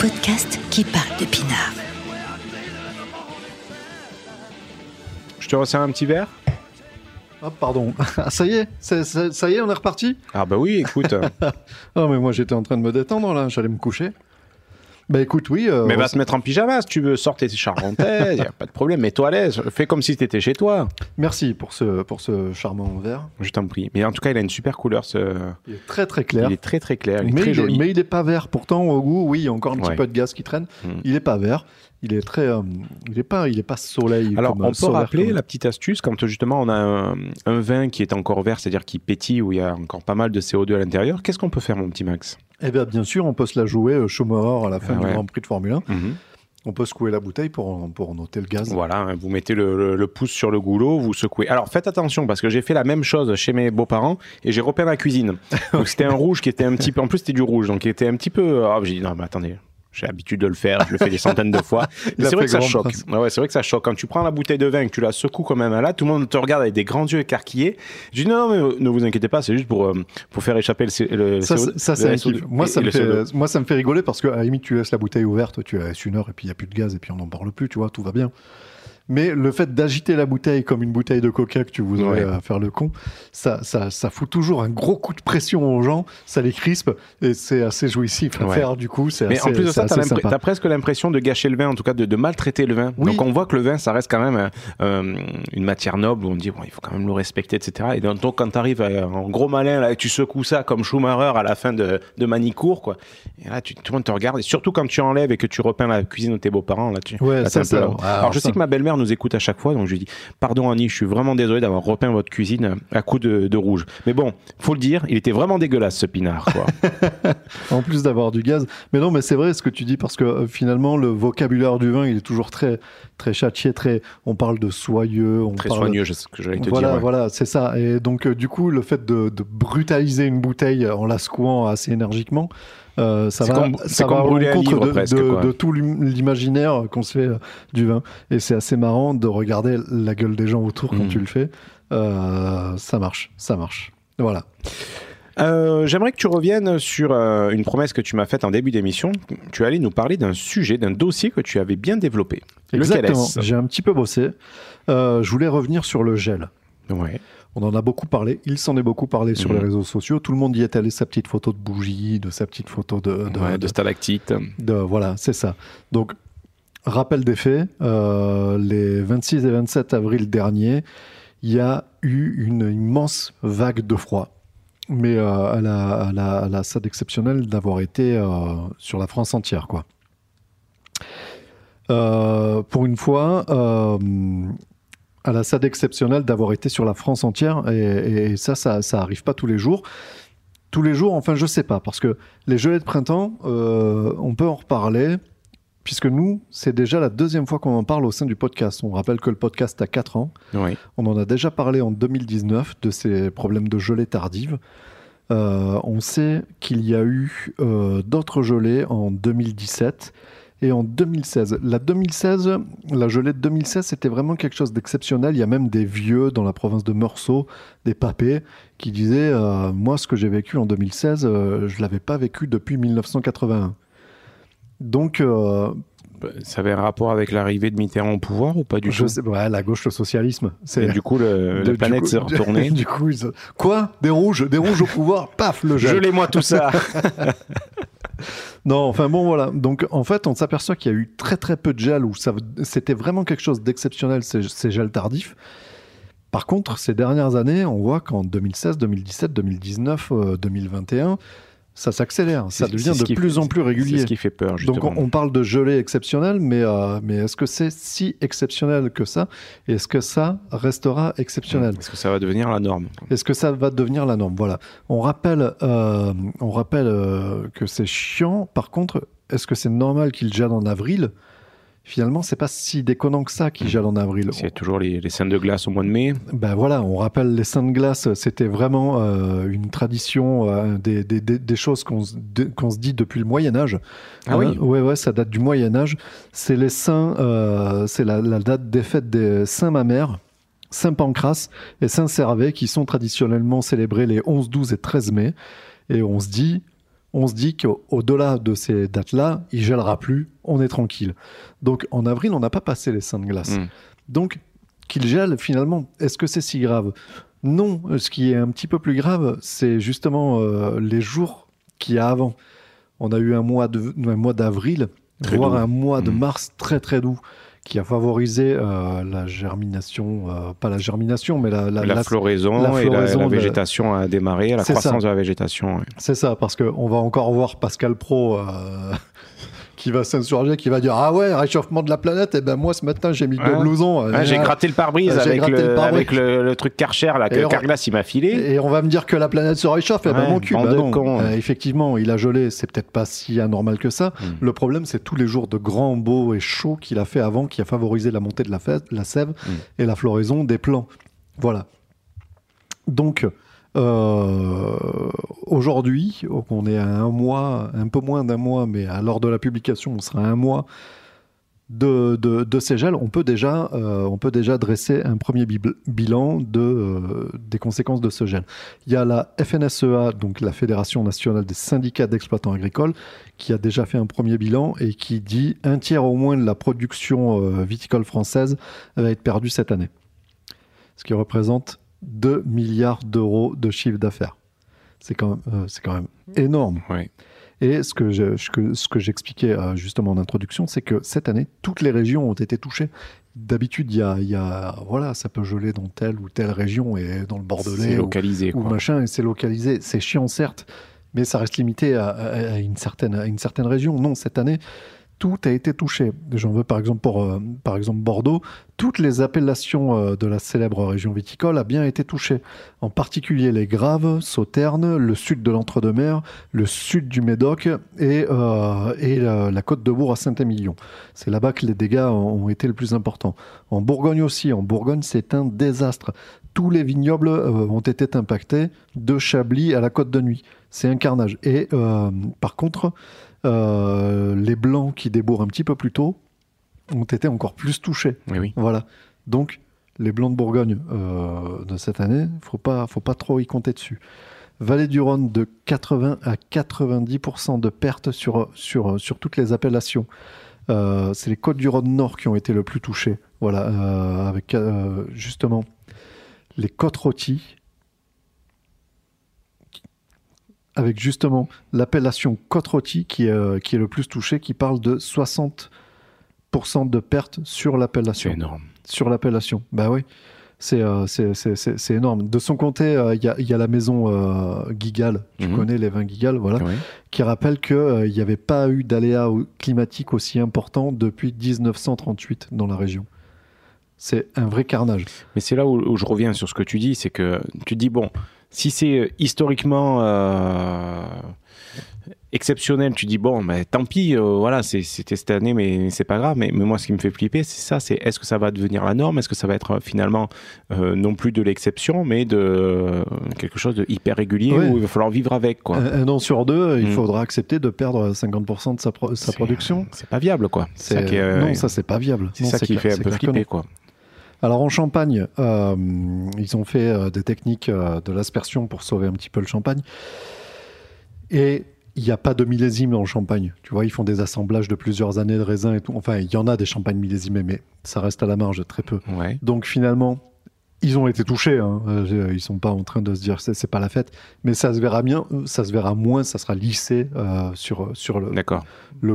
podcast qui parle de pinard. Je te resserre un petit verre Ah, pardon. Ah, ça y est, c'est- ça y est, on est reparti? Ah bah oui, écoute. Ah, mais moi j'étais en train de me détendre là, j'allais me coucher. Bah écoute, oui. euh, mais va se mettre en pyjama si tu veux, sors tes charentaises, y a pas de problème. Mets-toi à l'aise, fais comme si t'étais chez toi. Merci pour ce, pour ce charmant verre. Je t'en prie. Mais en tout cas, il a une super couleur, ce... Il est très très clair. il est très très clair, il est mais, très il est, joli. mais il est pas vert. Pourtant, au goût, oui, il y a encore un petit Ouais. peu de gaz qui traîne. Mm. Il est pas vert. Il est très. euh, il est pas, il est pas soleil. Alors, comme, on euh, peut rappeler comme- la petite astuce quand justement on a un, un vin qui est encore vert, c'est-à-dire qui pétille, où il y a encore pas mal de CO2 à l'intérieur. Qu'est-ce qu'on peut faire, mon petit Max? Eh bien, bien sûr, on peut se la jouer euh, Schumacher à la fin Ah du. Grand Prix de Formule 1. On peut secouer la bouteille pour, pour noter le gaz. Voilà, hein, vous mettez le, le- le pouce sur le goulot, vous secouez. Alors faites attention parce que j'ai fait la même chose chez mes beaux-parents et j'ai repeint la cuisine. Donc c'était un rouge qui était un petit peu, en plus c'était du rouge, donc qui était un petit peu. Ah, j'ai dit non mais attendez. J'ai l'habitude de le faire, je le fais des centaines de fois. Mais c'est vrai que ça choque. prince. Ouais, c'est vrai que ça choque. Quand tu prends la bouteille de vin et que tu la secoues comme un malade, tout le monde te regarde avec des grands yeux écarquillés. Je dis non, non, mais euh, ne vous inquiétez pas, c'est juste pour, euh, pour faire échapper le, le Ça, CO2. c'est- ça, le c'est un SO2. kiff. Moi, ça me fait, CO2. moi, ça me fait rigoler parce que, à la limite, tu laisses la bouteille ouverte, tu la laisses une heure et puis il n'y a plus de gaz et puis on n'en parle plus, tu vois, tout va bien. Mais le fait d'agiter la bouteille comme une bouteille de coca que tu voudrais Ouais. euh, faire le con, ça, ça, ça fout toujours un gros coup de pression aux gens, ça les crispe et c'est assez jouissif à Ouais. faire du coup. Mais assez, en plus de ça, t'as presque l'impression de gâcher le vin, en tout cas de, de maltraiter le vin. Oui. Donc on voit que le vin, ça reste quand même euh, euh, une matière noble où on dit bon, il faut quand même le respecter, etc. Et donc, quand t'arrives en gros malin là, tu secoues ça comme Schumacher à la fin de, de Manicourt, quoi. Et là, tu, tout le monde te regarde. Et surtout quand tu enlèves et que tu repeins la cuisine de tes beaux-parents là, tu. Ouais, là, ça, ça- ah, Alors je sais que ma belle-mère nous écoute à chaque fois, donc je lui dis pardon Annie, je suis vraiment désolé d'avoir repeint votre cuisine à coups de, de rouge. Mais bon, faut le dire, il était vraiment dégueulasse ce pinard, quoi. En plus d'avoir du gaz. Mais non, mais c'est vrai ce que tu dis parce que euh, finalement, le vocabulaire du vin, il est toujours très, très châtié, très. On parle de soyeux, on Très parle. soigneux, c'est ce que j'allais te voilà, dire. ouais. voilà, c'est ça. Et donc, euh, du coup, le fait de, de brutaliser une bouteille en la secouant assez énergiquement, euh, ça va, comme- ça va brûler livre de, presque, de- quoi. de tout l'im- l'imaginaire qu'on se fait euh, du vin. Et c'est assez marrant de regarder la gueule des gens autour quand Mm. tu le fais. Euh, ça marche, ça marche. Voilà. Euh, J'aimerais que tu reviennes sur euh, une promesse que tu m'as faite en début d'émission. Tu allais nous parler d'un sujet, d'un dossier que tu avais bien développé. Exactement. J'ai un petit peu bossé. Euh, je voulais revenir sur le gel. Ouais. On en a beaucoup parlé. Il s'en est beaucoup parlé sur les réseaux sociaux. Tout le monde y est allé sa petite photo de bougie, de sa petite photo de, de, Ouais, de de- stalactite. de- voilà, c'est ça. Donc, rappel des faits, euh, les 26 et 27 avril dernier, il y a eu une immense vague de froid. Mais euh, elle, a, elle a- elle a ça d'exceptionnel d'avoir été euh, sur la France entière, quoi. Euh, pour une fois, euh, elle a ça d'exceptionnel d'avoir été sur la France entière, et, et ça, ça, ça arrive pas tous les jours. Tous les jours, enfin, je sais pas, parce que les gelées de printemps, euh, on peut en reparler, puisque nous, c'est déjà la deuxième fois qu'on en parle au sein du podcast. On rappelle que le podcast a 4 ans. Oui. On en a déjà parlé en 2019 de ces problèmes de gelée tardive. Euh, on sait qu'il y a eu euh, d'autres gelées en 2017 et en 2016. La 2016, la gelée de 2016, c'était vraiment quelque chose d'exceptionnel. Il y a même des vieux dans la province de Meursault, des papés, qui disaient euh, Moi, ce que j'ai vécu en 2016, euh, je ne l'avais pas vécu depuis 1981. Donc, euh, Ça avait un rapport avec l'arrivée de Mitterrand au pouvoir ou pas du je tout? sais, ouais, la gauche, le socialisme, c'est Et Du coup, le- de- la planète s'est retournée. du coup, ils quoi? Des rouges, des rouges au pouvoir, paf, le gel. Gelez-moi tout ça Non, enfin bon, voilà. Donc en fait, on s'aperçoit qu'il y a eu très très peu de gel où ça, c'était vraiment quelque chose d'exceptionnel ces, gels tardifs. Par contre, ces dernières années, on voit qu'en 2016, 2017, 2019, euh, 2021, ça s'accélère, ça C'est- devient c'est de plus fait- en plus C'est régulier. ce qui fait peur, Donc justement. on, on parle de gelée exceptionnelle, mais, euh, mais est-ce que c'est si exceptionnel que ça? Et est-ce que ça restera exceptionnel? Est-ce que ça va devenir la norme? Est-ce que ça va devenir la norme? Voilà. On rappelle, euh, on rappelle euh, que c'est chiant. Par contre, est-ce que c'est normal qu'il gèle en avril? Finalement, c'est pas si déconnant que ça qu'il gèle en avril. A toujours les, les scènes de glace au mois de mai. Ben voilà, on rappelle les seins de glace, c'était vraiment euh, une tradition, euh, des, des- des- des choses qu'on se, dit depuis le Moyen Âge. Ah oui. Ouais, ouais, ça date du Moyen Âge. C'est les saints, euh, c'est la, la date des fêtes des saints mamères. Saint Pancras et Saint Servais qui sont traditionnellement célébrés les 11, 12 et 13 mai. Et on se dit, on se dit qu'au-delà de ces dates-là, il gèlera plus, on est tranquille. Donc en avril, on n'a pas passé les saints de glace. Mm. Donc qu'il gèle finalement, est-ce que c'est si grave? Non, ce qui est un petit peu plus grave, c'est justement euh, les jours qu'il y a avant. On a eu un mois d'avril, voire doux. un mois de Mm. mars très très doux, qui a favorisé euh, la germination, euh, pas la germination, mais la, la- La, la- floraison, la et la- floraison la, de- végétation a démarré, la ça. croissance de la végétation. C'est ça, parce qu'on va encore voir Pascal Pro euh, qui va s'insurger, qui va dire Ah ouais, réchauffement de la planète, et ben moi ce matin j'ai mis Ouais. deux blousons. Ah, j'ai Euh, gratté le pare-brise avec, le, le pare-brise. avec le, le truc Karcher là, que on- Carglass il m'a filé. Et on va me dire que la planète se réchauffe, et ben Ouais, mon cul, ben non. cons. Euh, effectivement, il a gelé, c'est peut-être pas si anormal que ça. Mm. Le problème, c'est tous les jours de grands, beaux et chauds qu'il a fait avant, qui a favorisé la montée de la, sève Mm. et la floraison des plants. Voilà. Donc, euh, aujourd'hui, on est à un mois, un peu moins d'un mois, mais à l'heure de la publication, on sera à un mois de, de, ces gels, on peut déjà, euh, on peut déjà dresser un premier bilan de, euh, des conséquences de ce gel. Il y a la FNSEA, donc la Fédération nationale des syndicats d'exploitants agricoles, qui a déjà fait un premier bilan et qui dit un tiers au moins de la production viticole française va être perdue cette année. Ce qui représente 2 milliards d'euros de chiffre d'affaires. C'est quand, même, euh, c'est quand même énorme. Et ce que, je- ce que, ce que j'expliquais euh, justement en introduction, c'est que cette année, toutes les régions ont été touchées. D'habitude, il y a, il y a- voilà, ça peut geler dans telle ou telle région et dans le Bordelais ou- localisé. ou, quoi. machin, et c'est localisé. C'est chiant, certes, mais ça reste limité à, à- à une certaine, à une certaine région. Non, cette année, tout a été touché. J'en veux par exemple pour euh, Bordeaux, toutes les appellations euh, de la célèbre région viticole a bien été touchée. En particulier les Graves, Sauternes, le sud de l'Entre-deux-Mers, le sud du Médoc et, euh, la, côte de Bourg à Saint-Émilion. C'est là-bas que les dégâts ont été le plus importants. En Bourgogne aussi, en Bourgogne c'est un désastre. Tous les vignobles ont été impactés de Chablis à la côte de Nuit. C'est un carnage. Et par contre, les blancs qui débourrent un petit peu plus tôt ont été encore plus touchés. Oui, oui. Voilà. Donc, les blancs de Bourgogne euh, de cette année, faut pas, faut pas trop y compter dessus. Vallée du Rhône de 80 à 90% de pertes sur, sur, sur toutes les appellations. Euh, c'est les côtes du Rhône Nord qui ont été le plus touchées. Voilà, euh, avec euh, justement les côtes rôties, avec justement l'appellation côte rôtie qui, est, euh, qui est le plus touchée, qui parle de 60% de pertes sur C'est l'appellation énorme. sur l'appellation. Bah oui, c'est euh, c'est- c'est- c'est- c'est énorme. De son côté, euh, il y, a, il y a la maison euh, Guigal, tu Mhm. connais les vins Guigal, voilà, Oui. qui rappelle qu'il n'y avait pas eu d'aléas climatiques aussi importants depuis 1938 dans la région. C'est un vrai carnage. Mais c'est là où, où je reviens sur ce que tu dis, c'est que tu dis, bon, si c'est euh, historiquement euh, exceptionnel, tu dis, bon, ben, tant pis, euh, voilà, c'était cette année, mais c'est pas grave. Mais, mais moi, ce qui me fait flipper, c'est ça, c'est est-ce que ça va devenir la norme? Est-ce que ça va être finalement euh, non plus de l'exception, mais de quelque chose de hyper régulier Ouais. où il va falloir vivre avec, quoi? Un, un an sur deux, il Mhm. faudra accepter de perdre 50% de sa, pro- sa production. C'est pas viable, quoi. C'est ça qui, est, non, ça c'est pas viable. c'est ça qui clair- fait un peu flipper, quoi. Alors en Champagne, euh, ils ont fait euh, des techniques euh, de l'aspersion pour sauver un petit peu le champagne. Et il n'y a pas de millésime en Champagne. Tu vois, ils font des assemblages de plusieurs années de raisins et tout. Enfin, il y en a des champagnes millésimés, mais ça reste à la marge, très peu. Ouais. Donc finalement, ils ont été touchés. Hein. Euh, Ils sont pas en train de se dire c'est pas la fête, mais ça se verra bien, euh, ça se verra moins, ça sera lissé euh, sur sur le,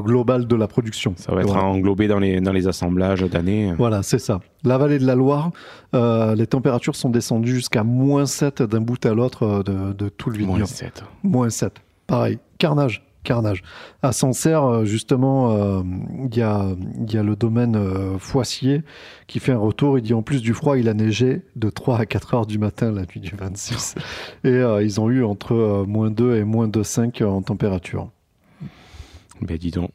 global de la production. Ça va être Voilà. englobé dans les, dans les assemblages d'années. Voilà, c'est ça. La vallée de la Loire, euh, les températures sont descendues jusqu'à moins 7 d'un bout à l'autre euh, de, de tout le vignoble. Moins 7. Moins 7. Pareil, carnage, carnage. À Sancerre, euh, justement, euh, il y, a, il y a le domaine euh, Foissier qui fait un retour. Il dit en plus du froid, il a neigé de 3 à 4 heures du matin la nuit du 26. et euh, ils ont eu entre moins 2 et moins 2,5 en température. Ben dis donc.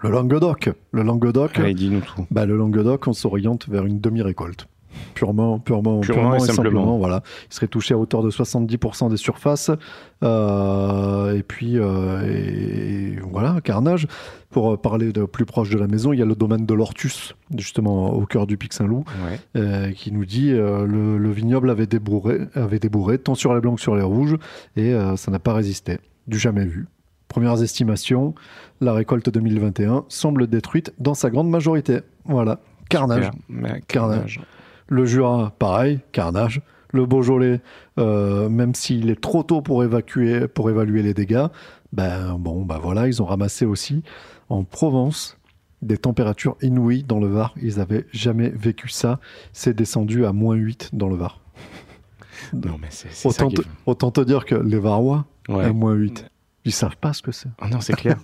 Le Languedoc, le Languedoc, Allez, dis-nous tout. Bah, le Languedoc, on s'oriente vers une demi-récolte. Purement, purement, Purement et simplement. voilà. Il serait touché à hauteur de 70% des surfaces. Euh, et puis, euh, et voilà, carnage. Pour euh, parler de plus proche de la maison, il y a le domaine de l'Ortus, justement au cœur du Pic Saint-Loup, Ouais. euh, qui nous dit le, le vignoble avait débourré, avait débourré tant sur les blancs que sur les rouges, et ça n'a pas résisté. Du jamais vu. Premières estimations, la récolte 2021 semble détruite dans sa grande majorité. Voilà, carnage. Super. Carnage. Le Jura, pareil, carnage. Le Beaujolais, euh, même s'il est trop tôt pour évacuer, pour évaluer les dégâts, ben bon, ben voilà, ils ont ramassé aussi en Provence des températures inouïes dans le Var. Ils avaient jamais vécu ça. C'est descendu à moins 8 dans le Var. Non, mais c'est c'est ça Autant te, autant te dire que les Varois, Ouais. à moins 8, ils savent pas ce que c'est. Ah non, c'est clair.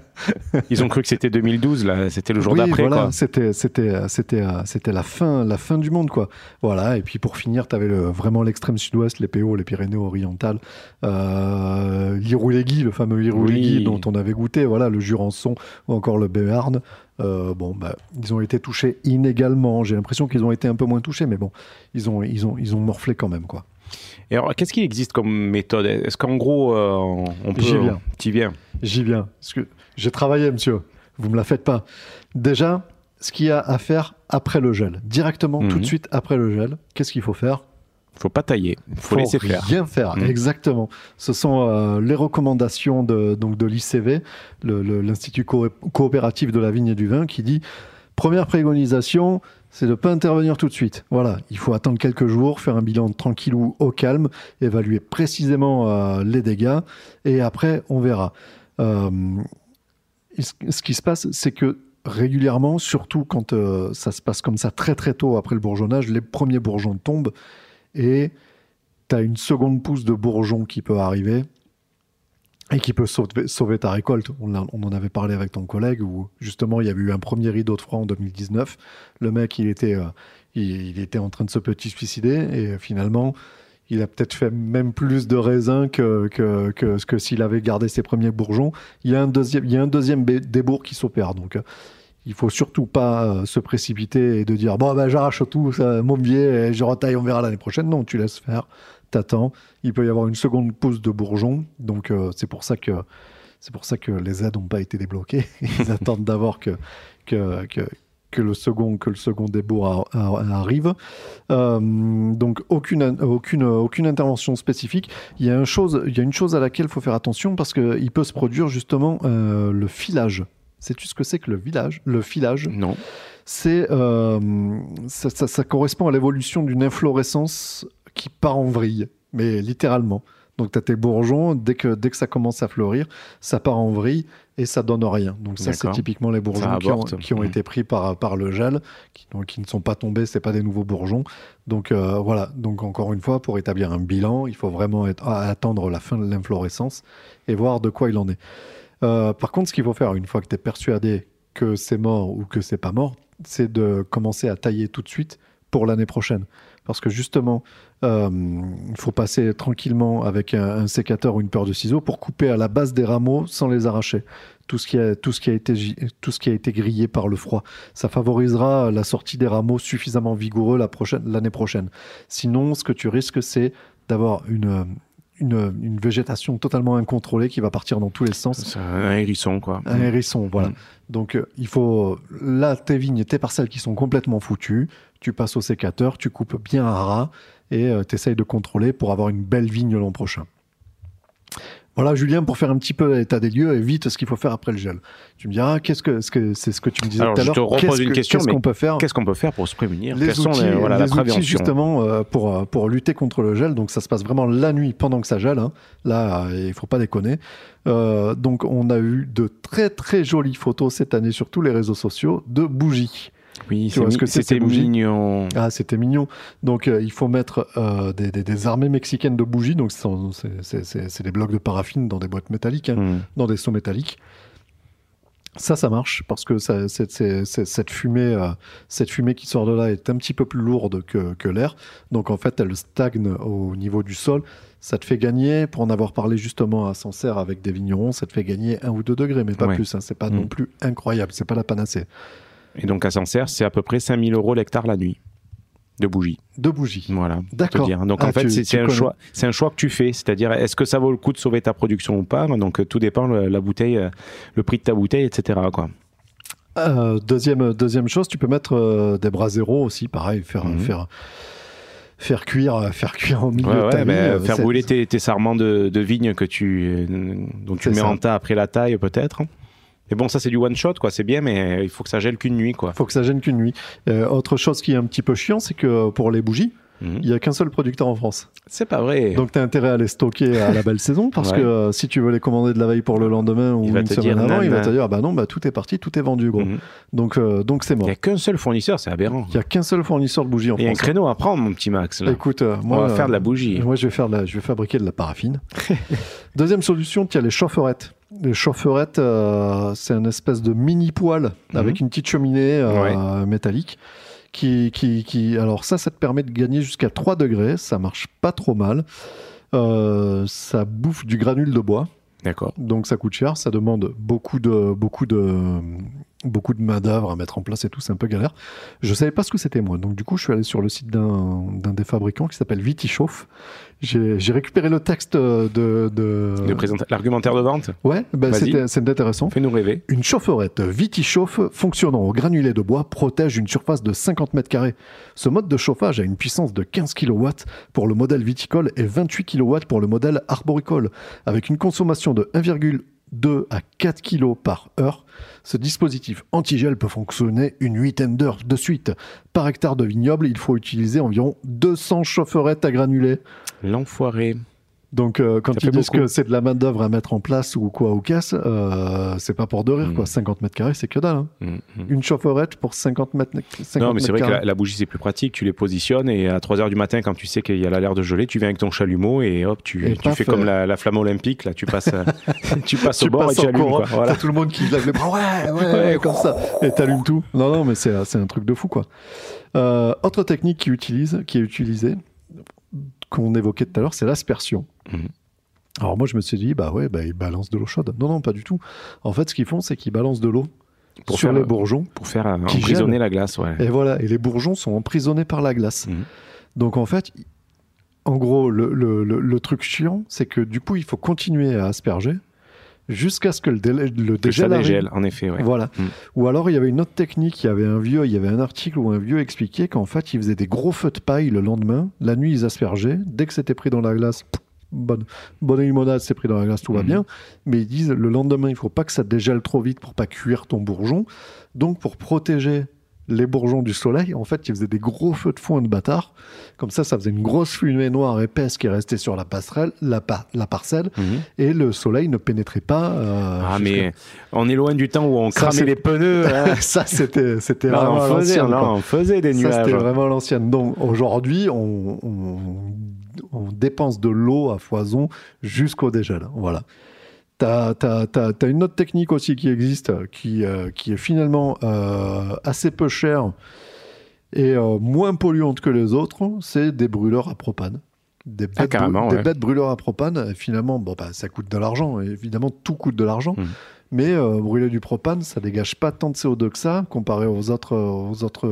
Ils ont cru que c'était 2012, là. C'était le jour Oui, d'après, voilà, quoi. C'était, c'était, c'était, euh, c'était la fin, la fin du monde, quoi. Voilà. Et puis pour finir, tu avais vraiment l'extrême sud-ouest, les PO, les Pyrénées-Orientales, euh, l'Irouléguy, le fameux Irouléguy Oui. dont on avait goûté, voilà, le Jurançon ou encore le Béarn. Euh, bon, bah, ils ont été touchés inégalement. J'ai l'impression qu'ils ont été un peu moins touchés, mais bon, ils ont, ils ont, ils ont morflé quand même, quoi. Et alors, qu'est-ce qui existe comme méthode? Est-ce qu'en gros, euh, on peut. J'y viens. T'y viens. J'y viens. Parce que j'ai travaillé, monsieur. Vous me la faites pas. Déjà, ce qu'il y a à faire après le gel, directement, tout Mhm. de suite après le gel, qu'est-ce qu'il faut faire? Faut pas tailler. Faut, laisser faire. rien faire. Mhm. Exactement. Ce sont euh, les recommandations de, donc de l'ICV, l'Institut Co- coopératif de la vigne et du vin, qui dit première préconisation, c'est de ne pas intervenir tout de suite. Voilà, il faut attendre quelques jours, faire un bilan tranquillou au calme, évaluer précisément euh, les dégâts, et après on verra. Euh, ce qui se passe, c'est que régulièrement, surtout quand euh, ça se passe comme ça très très tôt après le bourgeonnage, les premiers bourgeons tombent et tu as une seconde pousse de bourgeon qui peut arriver. Et qui peut sauver, ta récolte. On, en avait parlé avec ton collègue où justement il y avait eu un premier rideau de froid en 2019. Le mec, il était, euh, il, était en train de se petit suicider et finalement, il a peut-être fait même plus de raisins que, que, que, que s'il avait gardé ses premiers bourgeons. Il y a un deuxième, il y a un deuxième débours qui s'opère. Donc, euh, il faut surtout pas euh, se précipiter et de dire bon ben j'arrache tout, mon biais, et je retaille, on verra l'année prochaine. Non, tu laisses faire, t'attends. Il peut y avoir une seconde pousse de bourgeons, donc euh, c'est pour ça que c'est pour ça que les aides n'ont pas été débloquées. Ils attendent d'abord que que, que que le second que le second débours arrive. Euh, donc aucune aucune aucune intervention spécifique. Il y a une chose il y a une chose à laquelle il faut faire attention parce que il peut se produire justement euh, le filage. Sais-tu ce que c'est que le village Le filage? Non. c'est euh, ça, ça- ça correspond à l'évolution d'une inflorescence qui part en vrille, mais littéralement. Donc tu as tes bourgeons, dès que, dès que ça commence à fleurir, ça part en vrille et ça donne rien. Donc ça, c'est typiquement les bourgeons qui ont, avorte. qui ont Mhm. été pris par, par le gel, qui, donc, qui ne sont pas tombés, c'est pas des nouveaux bourgeons. Donc euh, voilà, donc encore une fois, pour établir un bilan, il faut vraiment être, attendre la fin de l'inflorescence et voir de quoi il en est. Euh, par contre, ce qu'il faut faire, une fois que tu es persuadé que c'est mort ou que c'est pas mort, c'est de commencer à tailler tout de suite pour l'année prochaine. Parce que justement, il faut passer tranquillement avec un, un sécateur ou une paire de ciseaux pour couper à la base des rameaux sans les arracher. Tout ce qui a, tout ce qui a, été, tout ce qui a été grillé par le froid. Ça favorisera la sortie des rameaux suffisamment vigoureux prochaine- l'année prochaine. Sinon, ce que tu risques, c'est d'avoir une, une, une végétation totalement incontrôlée qui va partir dans tous les sens. C'est un hérisson, quoi. Un hérisson, voilà. Mm. Donc, euh, il faut. Là, tes vignes, tes parcelles qui sont complètement foutues, tu passes au sécateur, tu coupes bien à ras et tu essayes de contrôler pour avoir une belle vigne l'an prochain. Voilà, Julien, pour faire un petit peu l'état des lieux et vite ce qu'il faut faire après le gel. Tu me diras, qu'est-ce que ce que c'est ce que tu me disais Alors, tout à je l'heure te repose Qu'est-ce une que- question, Qu'est-ce mais qu'on peut faire Qu'est-ce qu'on peut faire pour se prémunir les outils, sont les, voilà, les la outils, justement euh, pour, euh, pour lutter contre le gel. Donc ça se passe vraiment la nuit pendant que ça gèle. hein. Là, euh, il faut pas déconner. Euh, donc on a eu de très très jolies photos cette année sur tous les réseaux sociaux de bougies. Oui, c'est que c'était mignon. Ah, c'était mignon. Donc, euh, il faut mettre euh, des, des- des armées mexicaines de bougies. Donc, c'est des blocs de paraffine dans des boîtes métalliques, hein, Hmm. dans des seaux métalliques. Ça, ça marche parce que ça, cette, fumée, euh, cette fumée qui sort de là est un petit peu plus lourde que, que l'air. Donc, en fait, elle stagne au niveau du sol. Ça te fait gagner, pour en avoir parlé justement à Sancerre avec des vignerons, ça te fait gagner un ou deux degrés, mais pas Ouais. plus. hein. C'est pas Mm. non plus incroyable. C'est pas la panacée. Et donc à Sancerre, c'est à peu près 5000 euros l'hectare la nuit de bougies. Deux bougies. Voilà. D'accord. dire. Donc Ah, en fait, tu- c'est un choix, c'est un choix que tu fais. C'est-à-dire, est-ce que ça vaut le coup de sauver ta production ou pas? Donc euh, tout dépend le, la bouteille, euh, le prix de ta bouteille, etc. Quoi. Euh, deuxième, deuxième chose, tu peux mettre euh, des bras zéro aussi, pareil, faire, Mhm. faire, faire cuire, faire cuire au milieu Ouais, de ta euh, faire brûler tes, tes sarments de, de vigne que tu, dont tu mets ça. en tas après la taille peut-être. Mais bon, ça c'est du one shot, quoi. C'est bien, mais il faut que ça gèle qu'une nuit, quoi. faut que ça gêne qu'une nuit. Euh, autre chose qui est un petit peu chiant, c'est que pour les bougies, Mhm. il n'y a qu'un seul producteur en France. C'est pas vrai. Donc tu as intérêt à les stocker à la belle saison, parce Ouais. que euh, si tu veux les commander de la veille pour le lendemain ou Il une semaine avant, il va te dire, ah bah non, bah, tout est parti, tout est vendu, gros. Mhm. Donc euh, donc c'est Il mort. n'y a qu'un seul fournisseur, c'est aberrant. Il n'y a qu'un seul fournisseur de bougies en Il y a un France. créneau à prendre, mon petit Max. Là. Écoute, euh, On moi, va faire de la bougie. Moi, je vais, faire de la, je vais fabriquer de la paraffine. Deuxième solution, tu as les chaufferettes. Les chaufferettes, c'est un espèce de mini poêle Mhm. avec une petite cheminée métallique. Qui, qui, qui, alors ça, ça te permet de gagner jusqu'à 3 degrés. Ça marche pas trop mal. Euh, ça bouffe du granule de bois. D'accord. Donc ça coûte cher, ça demande beaucoup de beaucoup de beaucoup de main d'œuvre à mettre en place et tout, c'est un peu galère. Je savais pas ce que c'était moi, donc du coup je suis allé sur le site d'un des fabricants qui s'appelle Vitichauffe. J'ai récupéré le texte de de, présenta- L'argumentaire de vente, ouais, ben c'était c'était intéressant. fais-nous rêver. Une chaufferette Vitichauffe fonctionnant au granulé de bois protège une surface de 50 mètres carrés. Ce mode de chauffage a une puissance de 15 kW pour le modèle viticole et 28 kW pour le modèle arboricole, avec une consommation de 1,2 à 4 kg par heure. Ce dispositif antigel peut fonctionner une huitaine d'heures de suite. Par hectare de vignoble, il faut utiliser environ 200 chaufferettes à granulés. L'enfoiré. Donc, euh, quand ils disent beaucoup. que c'est de la main-d'œuvre à mettre en place ou quoi ou caisse, euh, c'est pas pour de rire, Mm. quoi. 50 mètres carrés, c'est que dalle. hein. Mm, mm. Une chaufferette pour 50 mètres, 50 Non, mais c'est vrai que la, bougie, c'est plus pratique. Tu les positionnes et à 3 heures du matin, quand tu sais qu'il y a l'air de geler, tu viens avec ton chalumeau et hop, tu, Et tu fais comme euh, la, la flamme olympique. Là, tu passes, euh, tu passes Tu au bord passes et tu allumes. courant, Quoi. Voilà. tout le monde qui lève les bras, ouais, ouais, Ouais, comme ça, et t'allumes tout. Non, non, mais c'est c'est un truc de fou, quoi. Euh, autre technique qui, utilise, qui est utilisée, qu'on évoquait tout à l'heure, c'est l'aspersion. Mhm. Alors moi, je me suis dit, bah ouais, bah, ils balancent de l'eau chaude. Non, non, pas du tout. En fait, ce qu'ils font, c'est qu'ils balancent de l'eau Pour sur faire, les euh, bourgeons. Pour faire euh, emprisonner la glace, ouais. Et voilà, et les bourgeons sont emprisonnés par la glace. Mhm. Donc en fait, en gros, le, le- le- le truc chiant, c'est que du coup, il faut continuer à asperger jusqu'à ce que le, délai- le Que ça dégel arrive. dégèle, en effet, ouais. Voilà. Mm. Ou alors il y avait une autre technique, il y avait un vieux, il y avait un article où un vieux expliquait qu'en fait ils faisaient des gros feux de paille le lendemain, la nuit ils aspergeaient, dès que c'était pris dans la glace, bonne, bonne limonade, c'est pris dans la glace, tout va Mhm. bien. Mais ils disent le lendemain il faut pas que ça dégèle trop vite pour pas cuire ton bourgeon. Donc pour protéger les bourgeons du soleil, en fait ils faisaient des gros feux de foin de bâtard. Comme ça, ça faisait une grosse fumée noire épaisse qui restait sur la passerelle, la, pa- la parcelle, Mhm. et le soleil ne pénétrait pas. euh, Ah, mais on est loin du temps où on Ça, cramait les pneus. hein. ça, c'était, c'était vraiment on, faisait, on faisait des Ça, nuages. c'était vraiment à l'ancienne. Donc, aujourd'hui, on, on- on dépense de l'eau à foison jusqu'au dégel. Voilà. T'as, t'as- t'as- t'as une autre technique aussi qui existe, qui, euh, qui est finalement euh, assez peu chère et euh, moins polluante que les autres, c'est des brûleurs à propane. Des bêtes, Ah, carrément, des ouais. bêtes brûleurs à propane, et finalement, bon, bah, ça coûte de l'argent. Évidemment, tout coûte de l'argent. Mhm. Mais brûler du propane, ça dégage pas tant de CO2 que ça, comparé aux autres, aux autres,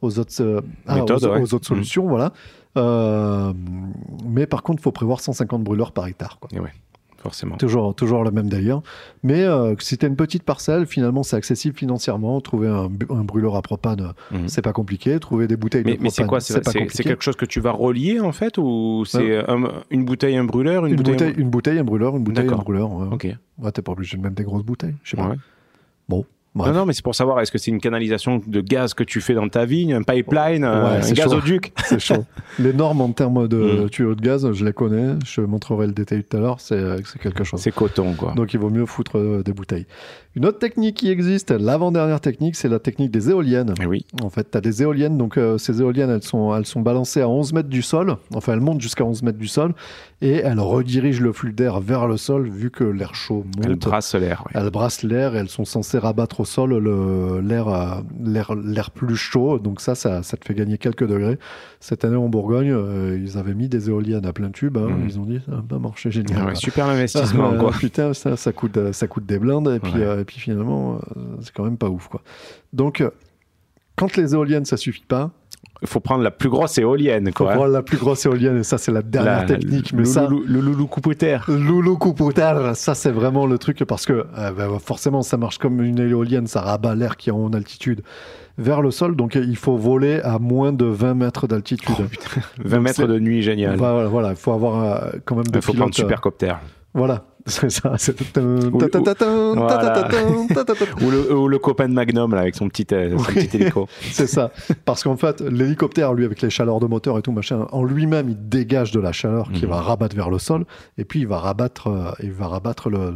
aux autres, ah, Méthodes, aux, ouais. aux autres Mhm. solutions, voilà. Mais par contre, il faut prévoir 150 brûleurs par hectare. Quoi. Et ouais, forcément. Toujours, toujours le même délire. Mais euh, si tu une petite parcelle, finalement, c'est accessible financièrement. Trouver un, un brûleur à propane, Mhm. c'est pas compliqué. Trouver des bouteilles Mais, de mais c'est propane, quoi? C'est quelque chose que tu vas relier en fait Ou c'est un- une bouteille, un brûleur Une bouteille, une bouteille, un brûleur, une bouteille, un brûleur. Ouais. Ok. Ouais, t'es pas obligé de mettre des grosses bouteilles. Je sais pas. Ouais. Bon, bref. Non, non, mais c'est pour savoir, est-ce que c'est une canalisation de gaz que tu fais dans ta vigne, un pipeline, euh, Ouais, un c'est gazoduc C'est chaud. Les normes en termes de Mm. tuyaux de gaz, je les connais. Je montrerai le détail tout à l'heure. C'est c'est quelque chose. C'est coton, quoi. Donc il vaut mieux foutre euh, des bouteilles. Une autre technique qui existe, l'avant-dernière technique, c'est la technique des éoliennes. Eh oui. En fait, tu as des éoliennes, donc euh, ces éoliennes, elles sont, elles sont balancées à 11 mètres du sol, enfin elles montent jusqu'à 11 mètres du sol, et elles redirigent le flux d'air vers le sol, vu que l'air chaud monte. Elle brasse l'air. ouais. Elles brassent l'air et elles sont censées rabattre au sol l'air euh, l'air l'air plus chaud. Donc ça, ça, ça te fait gagner quelques degrés. Cette année en Bourgogne, euh, ils avaient mis des éoliennes à plein tube. hein. Mhm. Ils ont dit, ça va pas marcher génial. Ah ouais, super investissement, quoi. Putain, ça, ça, coûte, euh, ça coûte des blindes. Et puis, Ouais. euh, et puis finalement, c'est quand même pas ouf. Quoi. Donc, quand les éoliennes, ça suffit pas, Il faut prendre la plus grosse éolienne, faut quoi. prendre la plus grosse éolienne. Et ça, c'est la dernière La- technique. le Mais ça, le loulou. Loulou ça c'est vraiment le truc parce que euh, bah, forcément ça marche comme une éolienne, ça rabat l'air qui est en altitude vers le sol, donc euh, il faut voler à moins de 20 mètres d'altitude. 20 Donc, mètres c'est- de nuit, génial. Voilà, voilà, il faut avoir euh, quand même des Il faut prendre euh, supercopter. Voilà, c'est ça. c'est- Ou- le, copain de Magnum, là, avec son petit, euh, son Oui. petit hélico. C'est ça. Parce qu'en fait, l'hélicoptère, lui, avec les chaleurs de moteur et tout, machin, en lui-même, il dégage de la chaleur qui Mhm. va rabattre vers le sol. Et puis, il va rabattre, euh, il va rabattre le. le-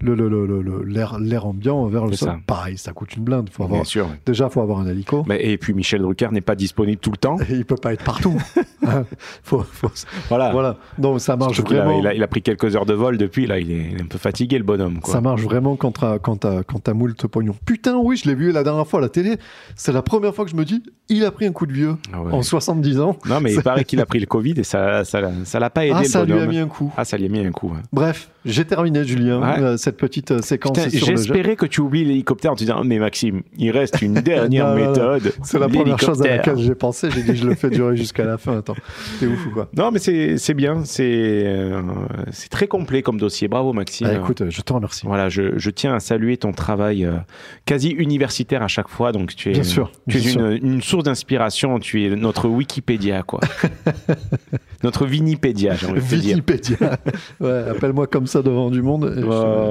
le- le- le- le- l'air l'air ambiant vers le sol. ça. Pareil, ça coûte une blinde. Faut avoir, Bien sûr. déjà, il faut avoir un hélico. Mais, et puis Michel Drucker n'est pas disponible tout le temps. Et il peut pas être partout. Hein, faut, faut- Voilà. Voilà. Donc, ça marche vraiment. il, a, il a pris quelques heures de vol depuis, là, il est, il est un peu fatigué, le bonhomme. Quoi. Ça marche vraiment quand t'as, quand t'as moult pognon. Putain, oui, je l'ai vu la dernière fois à la télé. C'est la première fois que je me dis, il a pris un coup de vieux Ah ouais. en 70 ans. Non, mais il paraît qu'il a pris le Covid et ça ça, ça l'a pas aidé, Ah, le ça lui a mis un coup. Ah, ça lui a mis un coup. Bref, j'ai terminé, Julien, Ouais. Cette petite euh, séquence Putain, sur. J'espérais que tu oublies l'hélicoptère en te disant Mais Maxime, il reste une dernière Non, méthode. C'est la première chose à laquelle j'ai pensé. J'ai dit, je le fais durer jusqu'à la fin. Attends, t'es ouf ou quoi? Non, mais c'est c'est bien. C'est euh, c'est très complet comme dossier. Bravo, Maxime. Ah, Écoute, je te remercie. Voilà, je, je tiens à saluer ton travail euh, quasi universitaire à chaque fois. Donc, tu es, Bien sûr, tu es une, une source d'inspiration. Tu es notre Wikipédia, quoi. notre Vinipédia, j'ai envie de dire. Wikipédia. ouais, appelle-moi comme ça devant du monde. et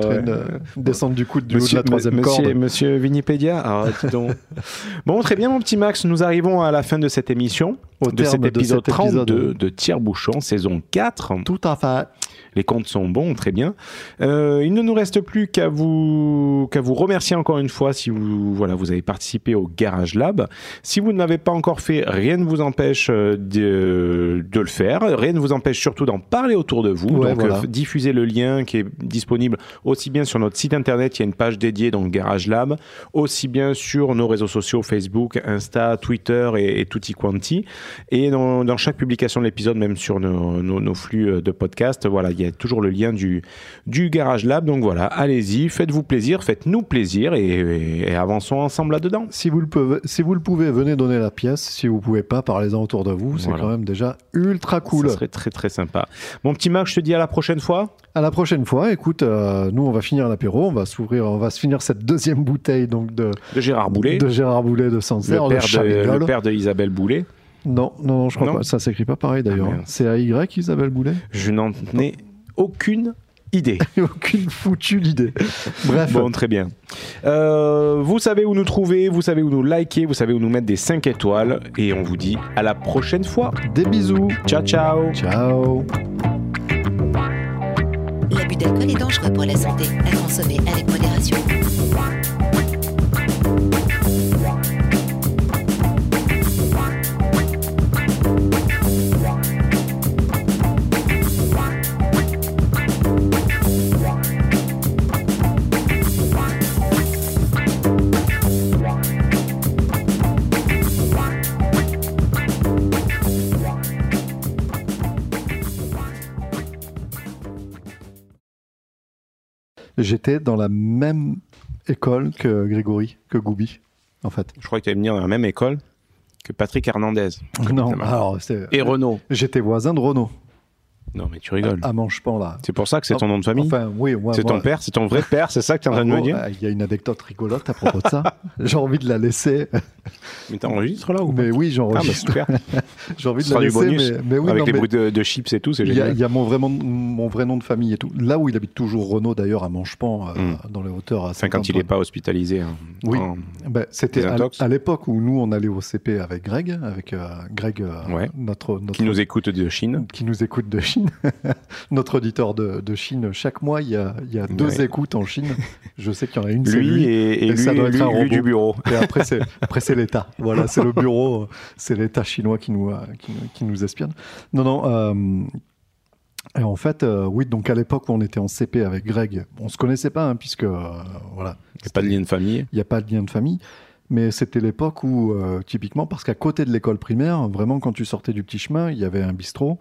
Euh, ouais. descente du coude du haut de la troisième monsieur, corde. monsieur Winipédia. Ah, dis donc. bon, très bien, mon petit Max. Nous arrivons à la fin de cette émission, Au de terme cet de épisode cet épisode. 32 de Tire-Bouchon, saison 4. Tout à fait. Les comptes sont bons, très bien. Euh, il ne nous reste plus qu'à vous, qu'à vous remercier encore une fois si vous, voilà, vous avez participé au Garage Lab. Si vous ne l'avez pas encore fait, rien ne vous empêche euh, de, de le faire. Rien ne vous empêche surtout d'en parler autour de vous. Ouais, donc, voilà. euh, diffusez le lien qui est disponible aussi bien sur notre site internet, il y a une page dédiée, donc Garage Lab, aussi bien sur nos réseaux sociaux, Facebook, Insta, Twitter et, et tutti quanti. Et dans, dans chaque publication de l'épisode, même sur nos, nos- nos flux de podcast, voilà, il y a toujours le lien du, du Garage Lab. Donc voilà, allez-y, faites-vous plaisir, faites-nous plaisir et, et- et avançons ensemble là-dedans. Si vous, le pouvez, si vous le pouvez, venez donner la pièce. Si vous pouvez pas, parlez-en autour de vous. C'est Voilà. quand même déjà ultra cool. Ça serait très très sympa. Mon petit Marc, je te dis à la prochaine fois. À la prochaine fois. Écoute, euh, nous, on va finir l'apéro. On va s'ouvrir, on va se finir cette deuxième bouteille donc de, De Gérard Boulet, de Gérard Boulet de le, Sancerre, père de, le père de Isabelle Boulet. Non, non, non, je crois Non. pas. Ça s'écrit pas pareil d'ailleurs. Ah, c'est AY Isabelle Boulet? Je n'en ai aucune idée. Aucune foutue idée. Bref, Bon, très bien. Euh, vous savez où nous trouver, vous savez où nous liker, vous savez où nous mettre des 5 étoiles. Et on vous dit à la prochaine fois. des bisous. Ciao, ciao. Ciao. L'abus d'alcool est dangereux pour la santé. À consommer avec modération. J'étais dans la même école que Grégory, que Goubi, en fait. Je crois que tu allais venir dans la même école que Patrick Hernandez. Non, alors Et Renaud. j'étais voisin de Renaud, Non, mais tu rigoles. à Manchepan là. C'est pour ça que c'est ton nom de famille Enfin, oui, C'est ton père C'est ton vrai père C'est ça que tu es en train de me gros, dire euh, Il y a une anecdote rigolote à propos de ça. J'ai envie de la laisser. Mais t'enregistres là ou pas Mais oui, Ah, bah j'enregistre. super. J'ai envie de la laisser, bonus. mais, mais oui, Avec non, les mais bruits de, de chips et tout, c'est génial. il y a mon, vrai nom de famille et tout. Là où il habite toujours Renaud, d'ailleurs, à Manchepan, euh, Mm. dans les hauteurs. À Enfin, quand il n'est pas hospitalisé. hein. Oui. En- Ben, C'était à, à l'époque où nous, on allait au CP avec Greg, avec euh, Greg, euh, Ouais. notre, notre Qui nous écoute de Chine. qui nous écoute de Chine, notre auditeur de, de Chine. Chaque mois, il y a, il y a deux Ouais. écoutes en Chine. Je sais qu'il y en a une, c'est Lui lui. et, lui, ça doit lui- être un lui robot. du bureau. Et après, c'est, après, c'est l'État. Voilà, c'est le bureau, c'est l'État chinois qui nous, qui, nous- qui nous espionne. Non, non. euh, et en fait, euh, oui, donc à l'époque où on était en CP avec Greg, on se connaissait pas, hein, puisque, euh, voilà. Il n'y a pas de lien de famille. Il n'y a pas de lien de famille. Mais c'était l'époque où, euh, typiquement, parce qu'à côté de l'école primaire, vraiment, quand tu sortais du petit chemin, il y avait un bistrot